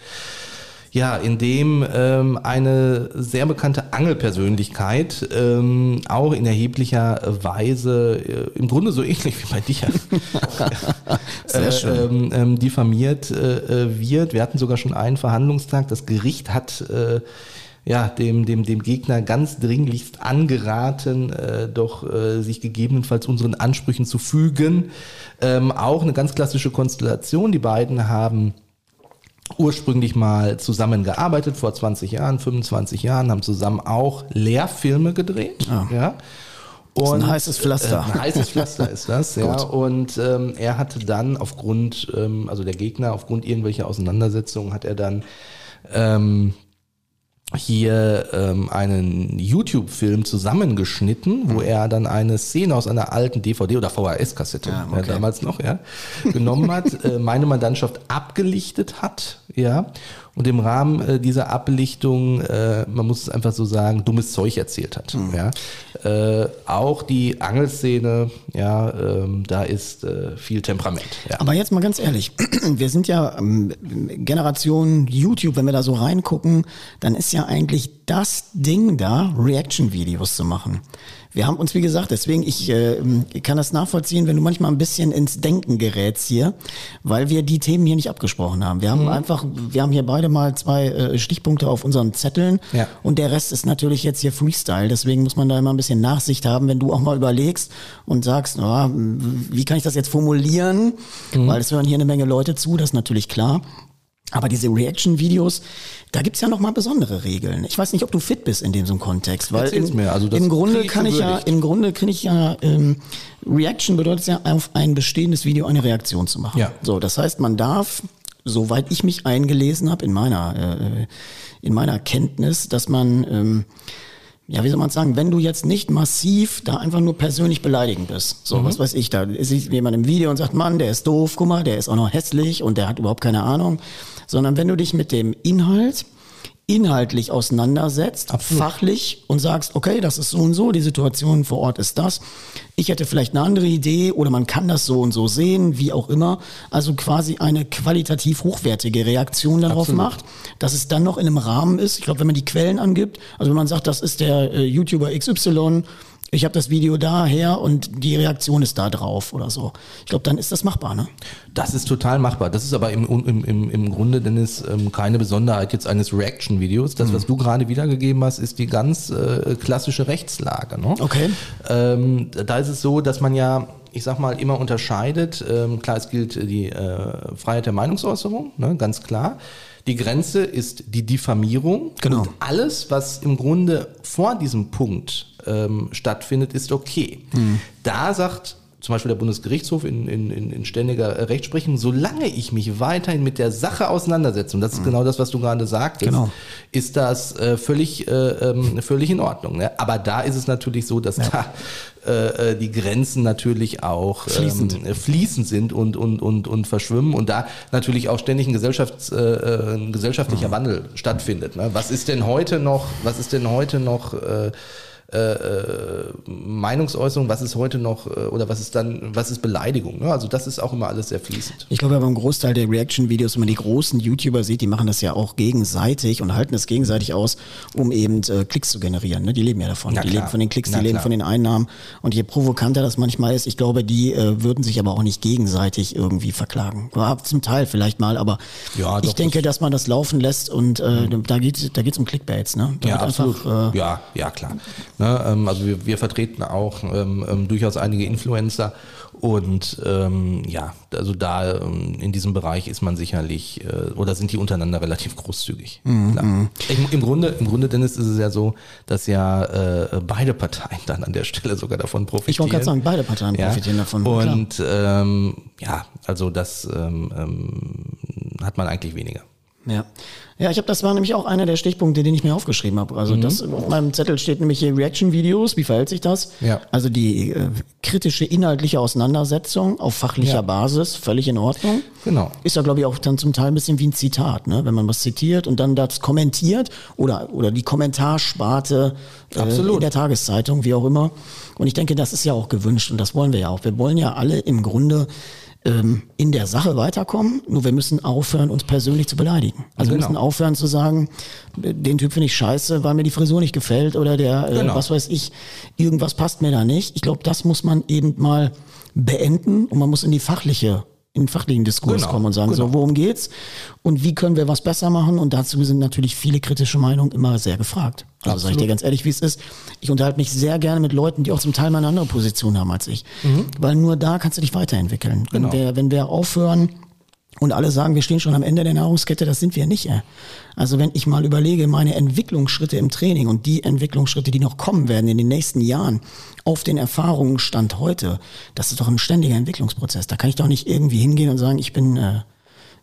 Ja, in dem ähm, eine sehr bekannte Angelpersönlichkeit ähm, auch in erheblicher Weise, äh, im Grunde so ähnlich wie bei dir, schön. ähm, ähm, diffamiert äh, äh, wird. Wir hatten sogar schon einen Verhandlungstag. Das Gericht hat äh, ja, dem, dem, dem Gegner ganz dringlichst angeraten, äh, doch äh, sich gegebenenfalls unseren Ansprüchen zu fügen. Ähm, auch eine ganz klassische Konstellation. Die beiden haben ursprünglich mal zusammengearbeitet, vor 20 Jahren, 25 Jahren, haben zusammen auch Lehrfilme gedreht. Ja. ist ein Und, heißes Pflaster. Äh, ein heißes Pflaster ist das, ja. Und ähm, er hatte dann aufgrund, ähm, also der Gegner, aufgrund irgendwelcher Auseinandersetzungen, hat er dann ähm, hier ähm, einen YouTube-Film zusammengeschnitten, wo er dann eine Szene aus einer alten DVD oder VHS-Kassette, Ja, ja, okay. damals noch, ja, genommen hat, äh, meine Mandantschaft abgelichtet hat, ja, und im Rahmen äh, dieser Ablichtung, äh, man muss es einfach so sagen, dummes Zeug erzählt hat, Mhm. ja. Äh, auch die Angelszene, ja, ähm, da ist viel Temperament, ja. Aber jetzt mal ganz ehrlich, wir sind ja ähm, Generation YouTube, wenn wir da so reingucken, dann ist ja eigentlich das Ding da, Reaction-Videos zu machen. Wir haben uns, wie gesagt, deswegen, ich äh, kann das nachvollziehen, wenn du manchmal ein bisschen ins Denken gerätst hier, weil wir die Themen hier nicht abgesprochen haben. Wir haben Mhm. einfach, wir haben hier beide mal zwei äh, Stichpunkte auf unseren Zetteln Ja. und der Rest ist natürlich jetzt hier Freestyle. Deswegen muss man da immer ein bisschen Nachsicht haben, wenn du auch mal überlegst und sagst, na, wie kann ich das jetzt formulieren? Mhm. Weil es hören hier eine Menge Leute zu, das ist natürlich klar. Aber diese Reaction-Videos, da gibt's ja noch mal besondere Regeln. Ich weiß nicht, ob du fit bist in dem so einem Kontext, weil im, mir, also im Grunde kann ich ja, im Grunde kann ich ja, ähm, Reaction bedeutet ja auf ein bestehendes Video eine Reaktion zu machen. Ja. So, das heißt, man darf, soweit ich mich eingelesen habe in meiner äh, in meiner Kenntnis, dass man ähm, ja, wie soll man sagen, wenn du jetzt nicht massiv da einfach nur persönlich beleidigen bist, so, was weiß ich, da ist jemand im Video und sagt, Mann, der ist doof, guck mal, der ist auch noch hässlich und der hat überhaupt keine Ahnung, sondern wenn du dich mit dem Inhalt inhaltlich auseinandersetzt, fachlich und sagst, okay, das ist so und so, die Situation vor Ort ist das. Ich hätte vielleicht eine andere Idee oder man kann das so und so sehen, wie auch immer. Also quasi eine qualitativ hochwertige Reaktion darauf Absolut. macht, dass es dann noch in einem Rahmen ist. Ich glaube, wenn man die Quellen angibt, also wenn man sagt, das ist der äh, YouTuber XY, ich habe das Video daher und die Reaktion ist da drauf oder so. Ich glaube, dann ist das machbar, ne? Das ist total machbar. Das ist aber im, im, im, im Grunde, Dennis, ähm, keine Besonderheit jetzt eines Reaction-Videos. Das, was du gerade wiedergegeben hast, ist die ganz äh, klassische Rechtslage. Ne? Okay. Ähm, da ist es so, dass man ja, ich sag mal, immer unterscheidet. Ähm, klar, es gilt die äh, Freiheit der Meinungsäußerung, ne? ganz klar. Die Grenze ist die Diffamierung. Genau. Und alles, was im Grunde vor diesem Punkt ähm, stattfindet, ist okay. Da sagt zum Beispiel der Bundesgerichtshof in, in, in, in ständiger äh, Rechtsprechung, solange ich mich weiterhin mit der Sache auseinandersetze, und das ist genau das, was du gerade sagtest, Genau. ist das äh, völlig, äh, ähm, völlig in Ordnung. Ne? Aber da ist es natürlich so, dass da äh, äh, die Grenzen natürlich auch Fließend. Ähm, fließend sind und, und, und, und verschwimmen und da natürlich auch ständig ein, Gesellschafts-, äh, ein gesellschaftlicher Wandel stattfindet. Ne? Was ist denn heute noch, was ist denn heute noch äh, äh, äh, Meinungsäußerung, was ist heute noch äh, oder was ist dann, was ist Beleidigung? Ne? Also das ist auch immer alles sehr fließend. Ich glaube aber im Großteil der Reaction-Videos, wenn man die großen YouTuber sieht, die machen das ja auch gegenseitig und halten es gegenseitig aus, um eben äh, Klicks zu generieren. Ne? Die leben ja davon. Na die klar. leben von den Klicks, Na die leben klar. von den Einnahmen. Und je provokanter das manchmal ist, ich glaube, die äh, würden sich aber auch nicht gegenseitig irgendwie verklagen. Ja, zum Teil vielleicht mal, aber Ja, ich denke, dass man das laufen lässt und äh, da geht da geht's um Clickbaits. Ne? Da Ja, absolut. einfach, ja, ja, klar. Ne, ähm, also wir, wir vertreten auch ähm, ähm, durchaus einige Influencer und ähm, ja, also da ähm, in diesem Bereich ist man sicherlich äh, oder sind die untereinander relativ großzügig. Klar. Im, Im Grunde, im Grunde, Dennis, ist es ja so, dass ja äh, beide Parteien dann an der Stelle sogar davon profitieren. Ich wollte gerade sagen, beide Parteien Ja. profitieren davon. Und ja, also das hat man eigentlich weniger. Ja. Ja, ich habe das war nämlich auch einer der Stichpunkte, den ich mir aufgeschrieben habe. Also das auf meinem Zettel steht nämlich hier Reaction-Videos. Wie verhält sich das? Ja. Also die äh, kritische inhaltliche Auseinandersetzung auf fachlicher Ja. Basis, völlig in Ordnung. Genau. Ist ja, glaube ich, auch dann zum Teil ein bisschen wie ein Zitat, ne? wenn man was zitiert und dann das kommentiert oder, oder die Kommentarsparte äh, in der Tageszeitung, wie auch immer. Und ich denke, das ist ja auch gewünscht und das wollen wir ja auch. Wir wollen ja alle im Grunde ähm, in der Sache weiterkommen, nur wir müssen aufhören, uns persönlich zu beleidigen. Also wir Genau. müssen aufhören zu sagen, den Typ finde ich scheiße, weil mir die Frisur nicht gefällt oder der, äh, Genau. was weiß ich, irgendwas passt mir da nicht. Ich glaube, das muss man eben mal beenden und man muss in die fachliche in den fachlichen Diskurs Genau, kommen und sagen, genau. so, worum geht's und wie können wir was besser machen? Und dazu sind natürlich viele kritische Meinungen immer sehr gefragt. Also sage ich dir ganz ehrlich, wie es ist. Ich unterhalte mich sehr gerne mit Leuten, die auch zum Teil mal eine andere Position haben als ich. Weil nur da kannst du dich weiterentwickeln. Mhm. Genau. Wenn, wir, wenn wir aufhören und alle sagen, wir stehen schon am Ende der Nahrungskette, das sind wir nicht. Also wenn ich mal überlege, meine Entwicklungsschritte im Training und die Entwicklungsschritte, die noch kommen werden in den nächsten Jahren, auf den Erfahrungen Stand heute, das ist doch ein ständiger Entwicklungsprozess. Da kann ich doch nicht irgendwie hingehen und sagen, ich bin äh,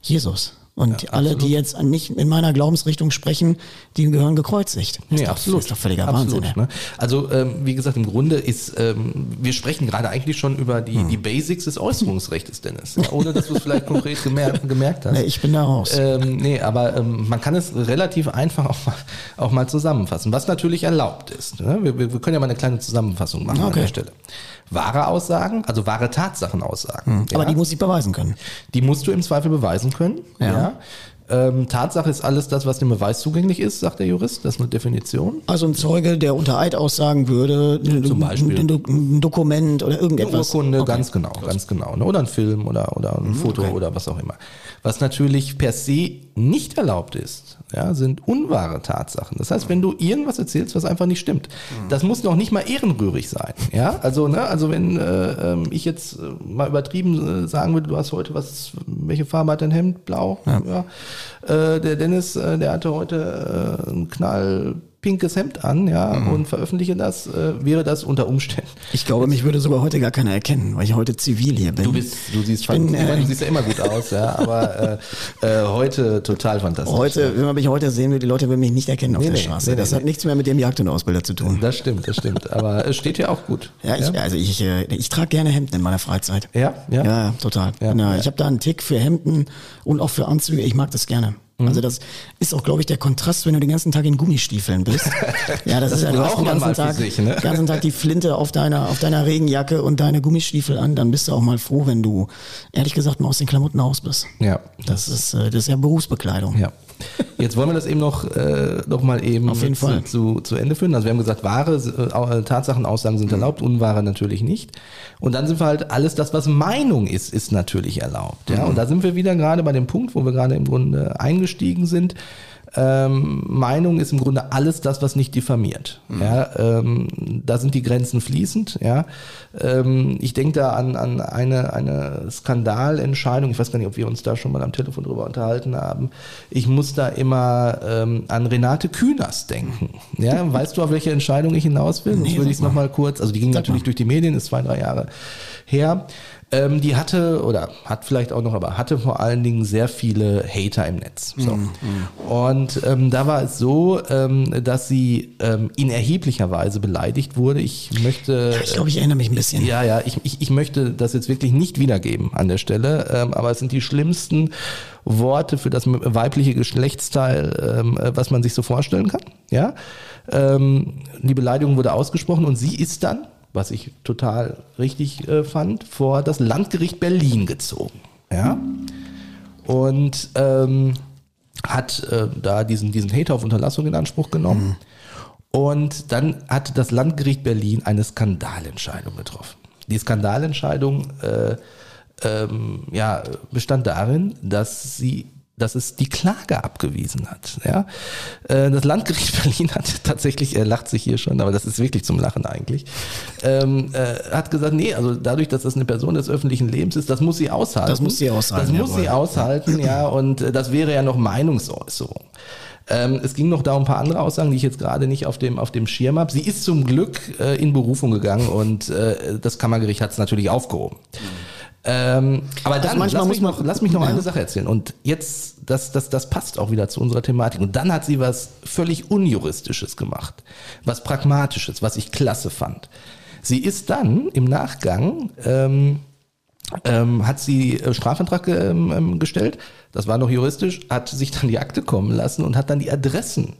Jesus. Und alle, die jetzt nicht in meiner Glaubensrichtung sprechen, die gehören gekreuzigt. Das Nee, ist doch, absolut. Das ist doch völliger absolut, Wahnsinn. Ne? Also ähm, wie gesagt, im Grunde ist, ähm, wir sprechen gerade eigentlich schon über die, Hm. die Basics des Äußerungsrechts, Dennis. Ja, ohne dass du es vielleicht konkret gemerkt, gemerkt hast. Nee, ich bin da raus. Ähm, nee, aber ähm, man kann es relativ einfach auch mal, auch mal zusammenfassen, was natürlich erlaubt ist. Ne? Wir, wir können ja mal eine kleine Zusammenfassung machen an Okay. der Stelle. Wahre Aussagen, also wahre Tatsachenaussagen. Aber ja, die muss ich beweisen können. die musst du im Zweifel beweisen können. Ja. Ja. Ähm, Tatsache ist alles das, was dem Beweis zugänglich ist, sagt der Jurist. Das ist eine Definition. Also ein Zeuge, der unter Eid aussagen würde, Zum Beispiel. ein, Do- ein Dokument oder Eine irgendetwas. Urkunde, Okay. ganz genau, ganz genau. Ne? Oder ein Film oder, oder ein Foto okay. oder was auch immer. Was natürlich per se nicht erlaubt ist, ja, sind unwahre Tatsachen. Das heißt, wenn du irgendwas erzählst, was einfach nicht stimmt, das muss noch nicht mal ehrenrührig sein. Ja, also, ne, also wenn äh, ähm, ich jetzt äh, mal übertrieben äh, sagen würde, du hast heute was, welche Farbe hat dein Hemd? Blau? Ja. Äh, der Dennis, äh, der hatte heute äh, ein knall pinkes Hemd an, ja, und veröffentliche das, äh, wäre das unter Umständen Ich glaube, mich würde sogar heute gar keiner erkennen, weil ich heute zivil hier bin. Du bist, du siehst, bin, fan- ich meine, äh, du siehst ja immer gut aus, ja, aber äh, äh, heute total fantastisch. Heute, wenn man mich heute sehen will, die Leute würden mich nicht erkennen auf Nee, der nee, Straße. nee, das hat nichts mehr mit dem Jagdhundeausbilder zu tun. Das stimmt, das stimmt. Aber es steht ja auch gut. Ja, ich, also ich, äh, ich trage gerne Hemden in meiner Freizeit. Ja, ja. Ja, total. Ja, Ja, ja. Ich habe da einen Tick für Hemden und auch für Anzüge. Ich mag das gerne. Mhm. Also das ist auch, glaube ich, der Kontrast, wenn du den ganzen Tag in Gummistiefeln bist. Ja, das, Das ist ja, braucht den ganzen Tag, sich, ne? den ganzen Tag die Flinte auf deiner, auf deiner Regenjacke und deine Gummistiefel an, dann bist du auch mal froh, wenn du, ehrlich gesagt, mal aus den Klamotten raus bist. Ja, Das ist, äh, das ist ja Berufsbekleidung. ja. Jetzt wollen wir das eben noch, äh, noch mal eben Auf jeden zu, Fall. Zu, zu Ende führen. Also wir haben gesagt, wahre äh, Tatsachenaussagen Mhm. sind erlaubt, unwahre natürlich nicht. Und dann sind wir halt, alles das, was Meinung ist, ist natürlich erlaubt. Ja? Mhm. Und da sind wir wieder gerade bei dem Punkt, wo wir gerade im Grunde eingestiegen sind. Ähm, Meinung ist im Grunde alles das, was nicht diffamiert. Ja, ähm, da sind die Grenzen fließend. Ja, ähm, ich denke da an, an eine, eine Skandalentscheidung. Ich weiß gar nicht, ob wir uns da schon mal am Telefon drüber unterhalten haben. Ich muss da immer ähm, an Renate Künast denken. Ja, weißt du, auf welche Entscheidung ich hinaus will? Sonst Nee, würde ich es nochmal kurz. Also die ging natürlich mal. durch die Medien, ist zwei, drei Jahre her. Ähm, die hatte oder hat vielleicht auch noch, aber hatte vor allen Dingen sehr viele Hater im Netz. So. Mhm, Und ähm, da war es so, ähm, dass sie ähm, in erheblicher Weise beleidigt wurde. Ich möchte. Ich glaube, ich erinnere mich ein bisschen. Ja, ja, ich, ich, ich möchte das jetzt wirklich nicht wiedergeben an der Stelle, ähm, aber es sind die schlimmsten Worte für das weibliche Geschlechtsteil, ähm, äh, was man sich so vorstellen kann. Ja, ähm, die Beleidigung wurde ausgesprochen und sie ist dann, was ich total richtig äh, fand, vor das Landgericht Berlin gezogen. Ja, und ähm, hat äh, da diesen, diesen Hater auf Unterlassung in Anspruch genommen. Und dann hat das Landgericht Berlin eine Skandalentscheidung getroffen. Die Skandalentscheidung äh, ähm, ja, bestand darin, dass sie dass es die Klage abgewiesen hat. Ja? Äh, Das Landgericht Berlin hat tatsächlich, er lacht sich hier schon, aber das ist wirklich zum Lachen eigentlich, ähm, äh, hat gesagt, nee, also dadurch, dass das eine Person des öffentlichen Lebens ist, das muss sie aushalten. Das muss sie aushalten, Das muss sie aushalten, ja, und äh, das wäre ja noch Meinungsäußerung. Ähm, es ging noch da um ein paar andere Aussagen, die ich jetzt gerade nicht auf dem, auf dem Schirm habe. Sie ist zum Glück äh, in Berufung gegangen und äh, das Kammergericht hat es natürlich aufgehoben. Ähm, aber dann, manchmal lass, mich man- noch, lass mich noch Ja. eine Sache erzählen. Und jetzt, das, das, das passt auch wieder zu unserer Thematik. Und dann hat sie was völlig Unjuristisches gemacht. Was Pragmatisches, was ich klasse fand. Sie ist dann im Nachgang, ähm, ähm, hat sie äh, Strafantrag ähm, ähm, gestellt, das war noch juristisch, hat sich dann die Akte kommen lassen und hat dann die Adressen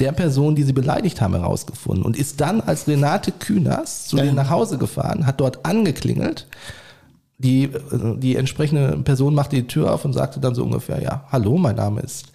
der Personen, die sie beleidigt haben, herausgefunden und ist dann als Renate Künast zu denen nach Hause gefahren, hat dort angeklingelt. Die, äh, die entsprechende Person machte die Tür auf und sagte dann so ungefähr, ja, hallo, mein Name ist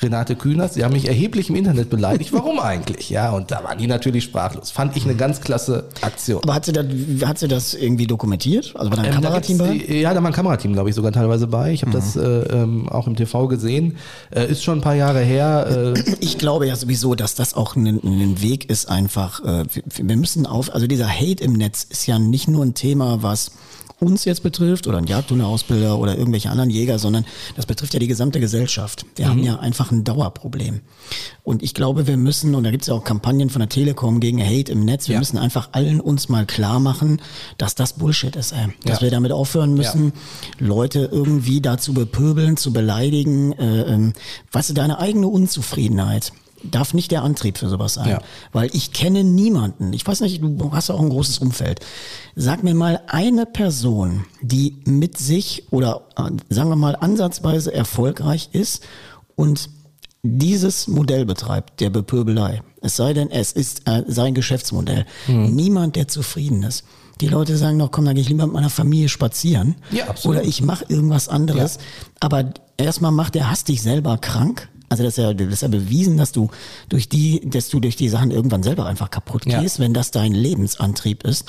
Renate Künast, Sie haben mich erheblich im Internet beleidigt, warum eigentlich? Ja, und da waren die natürlich sprachlos. Fand ich eine ganz klasse Aktion. Aber hat sie, das, hat sie das irgendwie dokumentiert? Also war da ein Ähm, Kamerateam bei? Ja, da war ein Kamerateam, glaube ich, sogar teilweise bei. Ich habe das äh, ähm, auch im TV gesehen. Äh, ist schon ein paar Jahre her. Äh, Ich glaube ja sowieso, dass das auch ein, ein Weg ist, einfach, äh, wir müssen auf, also dieser Hate im Netz ist ja nicht nur ein Thema, was uns jetzt betrifft oder ein Jagdhundeausbilder oder irgendwelche anderen Jäger, sondern das betrifft ja die gesamte Gesellschaft. Wir haben ja einfach ein Dauerproblem. Und ich glaube, wir müssen, und da gibt es ja auch Kampagnen von der Telekom gegen Hate im Netz, wir Ja. müssen einfach allen uns mal klar machen, dass das Bullshit ist, ey. Dass Ja. wir damit aufhören müssen, Leute irgendwie dazu bepöbeln, zu beleidigen. Äh, ähm, weißt du, deine eigene Unzufriedenheit darf nicht der Antrieb für sowas sein. Ja. Weil ich kenne niemanden, ich weiß nicht, du hast ja auch ein großes Umfeld. Sag mir mal eine Person, die mit sich oder äh, sagen wir mal ansatzweise erfolgreich ist und dieses Modell betreibt, der Bepöbelei. Es sei denn, es ist äh, sein Geschäftsmodell. Mhm. Niemand, der zufrieden ist. Die Leute sagen noch, komm, dann gehe ich lieber mit meiner Familie spazieren. Ja, absolut. Oder ich mache irgendwas anderes. Aber erstmal macht der Hass dich selber krank. Also das ist, ja, das ist ja bewiesen, dass du durch die, dass du durch die Sachen irgendwann selber einfach kaputt Ja. gehst, wenn das dein Lebensantrieb ist.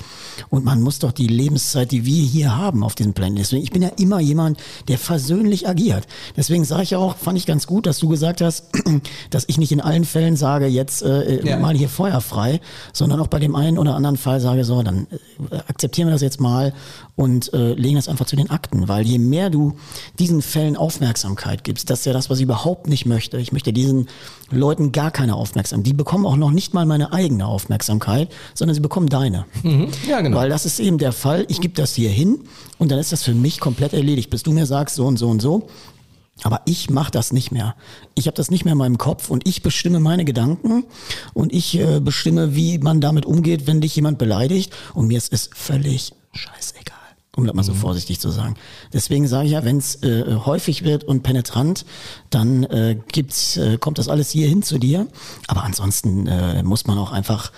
Und man muss doch die Lebenszeit, die wir hier haben auf diesem Planeten. Deswegen, ich bin ja immer jemand, der versöhnlich agiert. Deswegen sage ich ja auch, fand ich ganz gut, dass du gesagt hast, dass ich nicht in allen Fällen sage, jetzt äh, Ja. mal hier feuerfrei, sondern auch bei dem einen oder anderen Fall sage, so, dann äh, akzeptieren wir das jetzt mal und äh, legen das einfach zu den Akten. Weil je mehr du diesen Fällen Aufmerksamkeit gibst, das ist ja das, was ich überhaupt nicht möchte. Ich möchte diesen Leuten gar keine Aufmerksamkeit. Die bekommen auch noch nicht mal meine eigene Aufmerksamkeit, sondern sie bekommen deine. ja, genau. Weil das ist eben der Fall. Ich gebe das hier hin und dann ist das für mich komplett erledigt. Bis du mir sagst, so und so und so. Aber ich mache das nicht mehr. Ich habe das nicht mehr in meinem Kopf und ich bestimme meine Gedanken und ich äh, bestimme, wie man damit umgeht, wenn dich jemand beleidigt. Und mir ist es völlig scheißegal, um das mal so vorsichtig zu sagen. Deswegen sage ich ja, wenn es äh, häufig wird und penetrant, dann äh, gibt's, äh, kommt das alles hier hin zu dir. Aber ansonsten äh, muss man auch einfach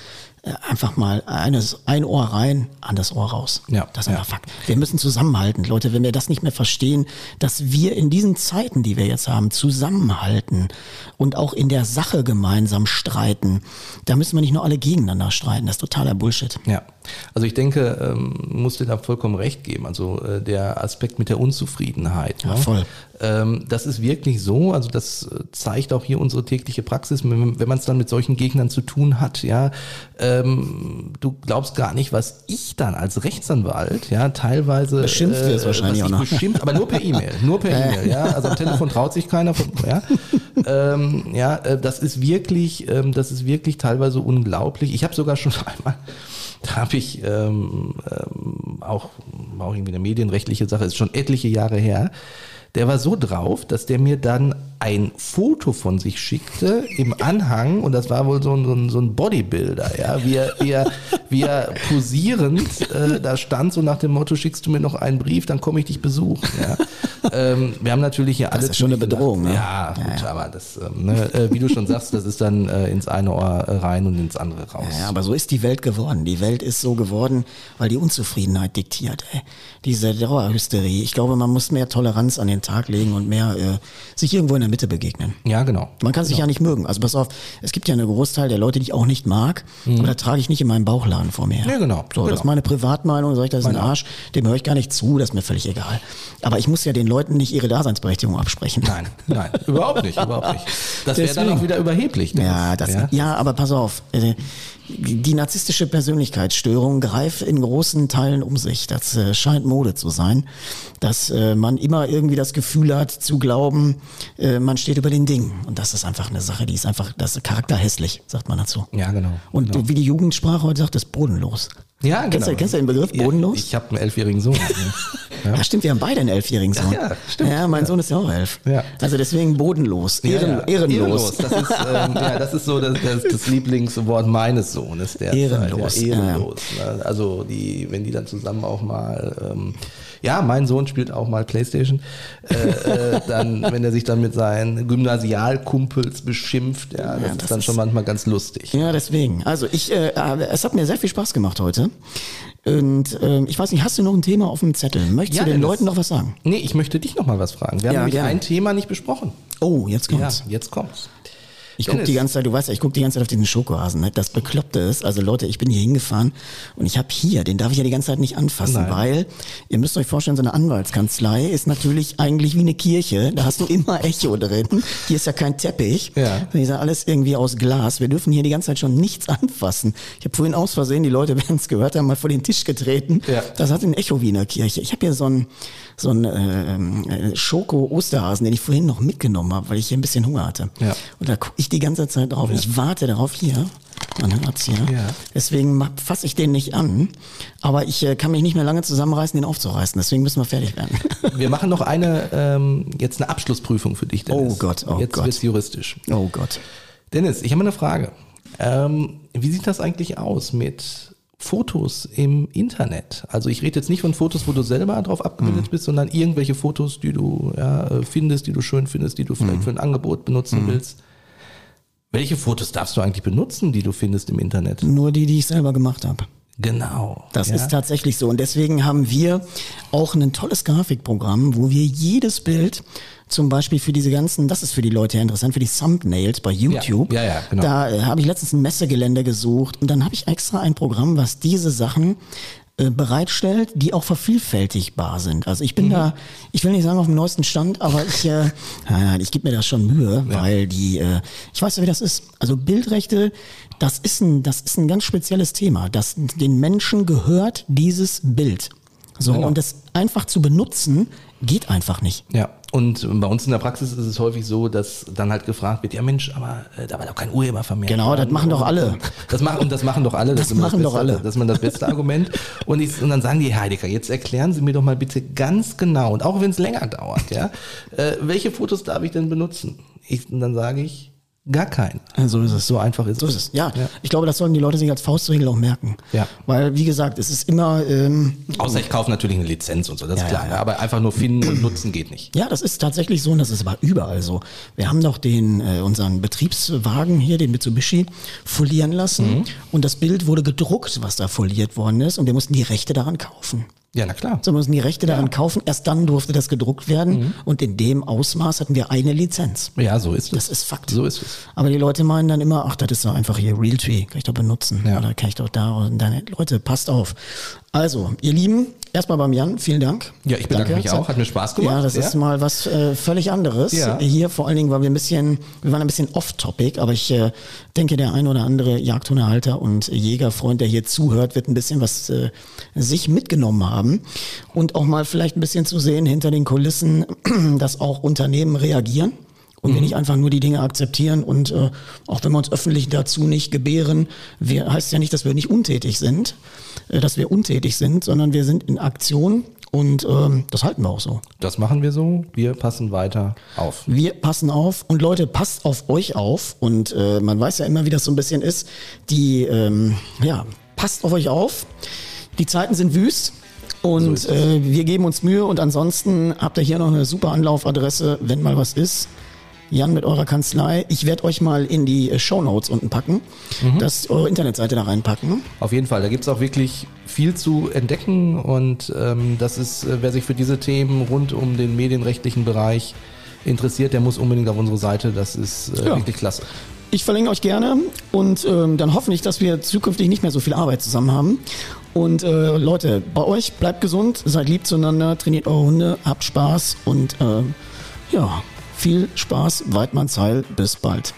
äh, einfach mal eines, ein Ohr rein, anderes Ohr raus. Ja, das ist ja. einfach Fakt. Wir müssen zusammenhalten, Leute. Wenn wir das nicht mehr verstehen, dass wir in diesen Zeiten, die wir jetzt haben, zusammenhalten und auch in der Sache gemeinsam streiten, da müssen wir nicht nur alle gegeneinander streiten. Das ist totaler Bullshit. Ja, also ich denke, ähm, musst dir da vollkommen recht geben. Also äh, der Aspekt mit der Unzufriedenheit. Ja, ne? voll. Ähm, das ist wirklich so. Also das äh, zeigt auch hier unsere tägliche Praxis, wenn, wenn man es dann mit solchen Gegnern zu tun hat. Ja, ähm, du glaubst gar nicht, was ich dann als Rechtsanwalt, ja, teilweise Beschimpft wirst wahrscheinlich was auch noch. Beschimpft, aber nur per E-Mail, nur per E-Mail. Ja, also am Telefon traut sich keiner. Von, ja, ähm, ja, äh, das ist wirklich, ähm, das ist wirklich teilweise unglaublich. Ich habe sogar schon einmal da habe ich ähm, ähm, auch, auch irgendwie eine medienrechtliche Sache, ist schon etliche Jahre her. Der war so drauf, dass der mir dann ein Foto von sich schickte im Anhang und das war wohl so ein, so ein, so ein Bodybuilder, ja, wie er, wie er, wie er posierend äh, da stand, so nach dem Motto, schickst du mir noch einen Brief, dann komme ich dich besuchen. Ja. Ähm, wir haben natürlich hier alles. ist schon eine Bedrohung, ne? Ja, gut, aber das, ähm, ne, äh, wie du schon sagst, das ist dann äh, ins eine Ohr äh, rein und ins andere raus. Ja, aber so ist die Welt geworden. Die Welt ist so geworden, weil die Unzufriedenheit diktiert. Ey. Diese Dauerhysterie. Ich glaube, man muss mehr Toleranz an den Tag legen und mehr äh, sich irgendwo in der Mitte begegnen. Ja, genau. Man kann sich ja nicht mögen. Also pass auf, es gibt ja einen Großteil der Leute, die ich auch nicht mag, aber da trage ich nicht in meinem Bauchladen. Mann vor mir her. Ja, genau, So, das genau. ist meine Privatmeinung, sag ich, das ist ein. Arsch, dem höre ich gar nicht zu, das ist mir völlig egal. Aber ich muss ja den Leuten nicht ihre Daseinsberechtigung absprechen. Nein, nein, überhaupt nicht, überhaupt nicht. Das wäre dann auch wieder überheblich. Ja, das, ja? aber pass auf. Die narzisstische Persönlichkeitsstörung greift in großen Teilen um sich. Das äh, scheint Mode zu sein, dass äh, man immer irgendwie das Gefühl hat zu glauben, äh, man steht über den Dingen. Und das ist einfach eine Sache, die ist einfach, das ist charakterhässlich, sagt man dazu. Ja, genau. Und genau. wie die Jugendsprache heute sagt, ist bodenlos. Ja, genau. Kennst du, kennst du den Begriff bodenlos? Ja, ich habe einen elfjährigen Sohn. Ja, stimmt, wir haben beide einen elfjährigen Sohn. Ja, ja, stimmt. Ja, mein Sohn ist ja auch elf. Ja. Also deswegen bodenlos, Ehren, ja. ehrenlos. Das ist, ähm, ja, das ist so das, das, das Lieblingswort meines Sohnes. Ehrenlos, ehrenlos. Ne? Also die, wenn die dann zusammen auch mal, ähm, ja, mein Sohn spielt auch mal Playstation, äh, äh, dann, wenn er sich dann mit seinen Gymnasialkumpels beschimpft, ja, das, das ist dann ist- schon manchmal ganz lustig. Ja, deswegen. Also ich, äh, äh, es hat mir sehr viel Spaß gemacht heute. Und ähm, ich weiß nicht, hast du noch ein Thema auf dem Zettel? Möchtest Ja, du den Dennis. Leuten noch was sagen? Nee, ich möchte dich noch mal was fragen. Wir haben Ja, nämlich gerne. ein Thema nicht besprochen. Oh, jetzt Ja, kommt's. jetzt kommt's. Ich guck Dennis. die ganze Zeit, du weißt ja, ich guck die ganze Zeit auf diesen Schokohasen. Ne? Das Bekloppte ist, also Leute, ich bin hier hingefahren und ich habe hier, den darf ich ja die ganze Zeit nicht anfassen, Nein. weil ihr müsst euch vorstellen, so eine Anwaltskanzlei ist natürlich eigentlich wie eine Kirche. Da hast du immer Echo drin. Hier ist ja kein Teppich. Ja. Hier ist ja alles irgendwie aus Glas. Wir dürfen hier die ganze Zeit schon nichts anfassen. Ich habe vorhin aus Versehen, die Leute werden es gehört haben, mal vor den Tisch getreten. Ja. Das hat ein Echo wie in der Kirche. Ich habe hier so einen so einen, ähm, äh, Schoko-Osterhasen, den ich vorhin noch mitgenommen habe, weil ich hier ein bisschen Hunger hatte. Ja. Und da gucke ich die ganze Zeit drauf. Ich warte darauf hier. Man hört's hier. Ja. Deswegen fasse ich den nicht an. Aber ich äh, kann mich nicht mehr lange zusammenreißen, den aufzureißen. Deswegen müssen wir fertig werden. Wir machen noch eine, ähm, jetzt eine Abschlussprüfung für dich, Dennis. Oh Gott, oh jetzt Gott. wird's juristisch. oh Gott. Dennis, ich habe eine Frage. Ähm, wie sieht das eigentlich aus mit Fotos im Internet? Also ich rede jetzt nicht von Fotos, wo du selber drauf Mhm. abgebildet bist, sondern irgendwelche Fotos, die du ja, äh, findest, die du schön findest, die du Mhm. vielleicht für ein Angebot benutzen willst. Welche Fotos darfst du eigentlich benutzen, die du findest im Internet? Nur die, die ich selber gemacht habe. Genau. Das ja. ist tatsächlich so. Und deswegen haben wir auch ein tolles Grafikprogramm, wo wir jedes Bild zum Beispiel für diese ganzen, das ist für die Leute ja interessant, für die Thumbnails bei YouTube. Ja, ja, genau. Da äh, habe ich letztens ein Messegelände gesucht und dann habe ich extra ein Programm, was diese Sachen bereitstellt, die auch vervielfältigbar sind. Also ich bin da, ich will nicht sagen auf dem neuesten Stand, aber ich, äh, nein, nein, ich gebe mir da schon Mühe, weil die, äh, ich weiß ja, wie das ist. Also Bildrechte, das ist ein, das ist ein ganz spezielles Thema. Das, den Menschen gehört dieses Bild. So, Genau. und das einfach zu benutzen, geht einfach nicht. Ja, und bei uns in der Praxis ist es häufig so, dass dann halt gefragt wird, ja Mensch, aber äh, da war doch kein Urheber vermerkt. Genau, das machen doch alle. Das machen, und das machen doch alle. Das immer machen doch beste, alle. Das ist immer das beste Argument. Und, ich, und dann sagen die, Herr Heidegger, jetzt erklären Sie mir doch mal bitte ganz genau, und auch wenn es länger dauert, ja, äh, welche Fotos darf ich denn benutzen? Ich, und dann sage ich, gar keinen. So ist es. So einfach ist So ist es. Ja, ich glaube, das sollten die Leute sich als Faustregel auch merken. Ja. Weil, wie gesagt, es ist immer, ähm, Außer ich kaufe natürlich eine Lizenz und so, das ist Ja, klar. ja, ja. Aber einfach nur finden und nutzen geht nicht. ja, das ist tatsächlich so und das ist aber überall so. Wir haben doch den, äh, unseren Betriebswagen hier, den Mitsubishi, folieren lassen und das Bild wurde gedruckt, was da foliert worden ist und wir mussten die Rechte daran kaufen. Ja, na klar. So mussten die Rechte daran kaufen, erst dann durfte das gedruckt werden und in dem Ausmaß hatten wir eine Lizenz. Ja, so ist es. Das ist Fakt. So ist es. Aber die Leute meinen dann immer, ach, das ist doch einfach hier Realtree, kann ich doch benutzen. Ja. Oder kann ich doch da und dann. Leute, passt auf. Also, ihr Lieben, erstmal beim Jan, vielen Dank. Ja, ich bedanke mich auch. Hat mir Spaß gemacht. Ja, das Ja. ist mal was äh, völlig anderes. Ja. Hier vor allen Dingen, weil wir ein bisschen, wir waren ein bisschen off-topic, aber ich äh, denke, der ein oder andere Jagdhundehalter und Jägerfreund, der hier zuhört, wird ein bisschen was äh, sich mitgenommen haben und auch mal vielleicht ein bisschen zu sehen hinter den Kulissen, dass auch Unternehmen reagieren. Und wir nicht einfach nur die Dinge akzeptieren und äh, auch wenn wir uns öffentlich dazu nicht gebären, wir, heißt ja nicht, dass wir nicht untätig sind, äh, dass wir untätig sind, sondern wir sind in Aktion und ähm, das halten wir auch so. Das machen wir so. Wir passen weiter auf. Wir passen auf und Leute, passt auf euch auf und äh, man weiß ja immer, wie das so ein bisschen ist. Die, ähm, ja, passt auf euch auf. Die Zeiten sind wüst. Und äh, wir geben uns Mühe und ansonsten habt ihr hier noch eine super Anlaufadresse, wenn mal was ist. Jan mit eurer Kanzlei. Ich werde euch mal in die äh, Shownotes unten packen, dass eure Internetseite da reinpacken. Auf jeden Fall, da gibt's auch wirklich viel zu entdecken und ähm, das ist, äh, wer sich für diese Themen rund um den medienrechtlichen Bereich interessiert, der muss unbedingt auf unsere Seite. Das ist äh, Ja. wirklich klasse. ich verlinke euch gerne und ähm, dann hoffentlich, dass wir zukünftig nicht mehr so viel Arbeit zusammen haben. Und äh, Leute, bei euch bleibt gesund, seid lieb zueinander, trainiert eure Hunde, habt Spaß und äh, ja, viel Spaß, Weidmannsheil, bis bald.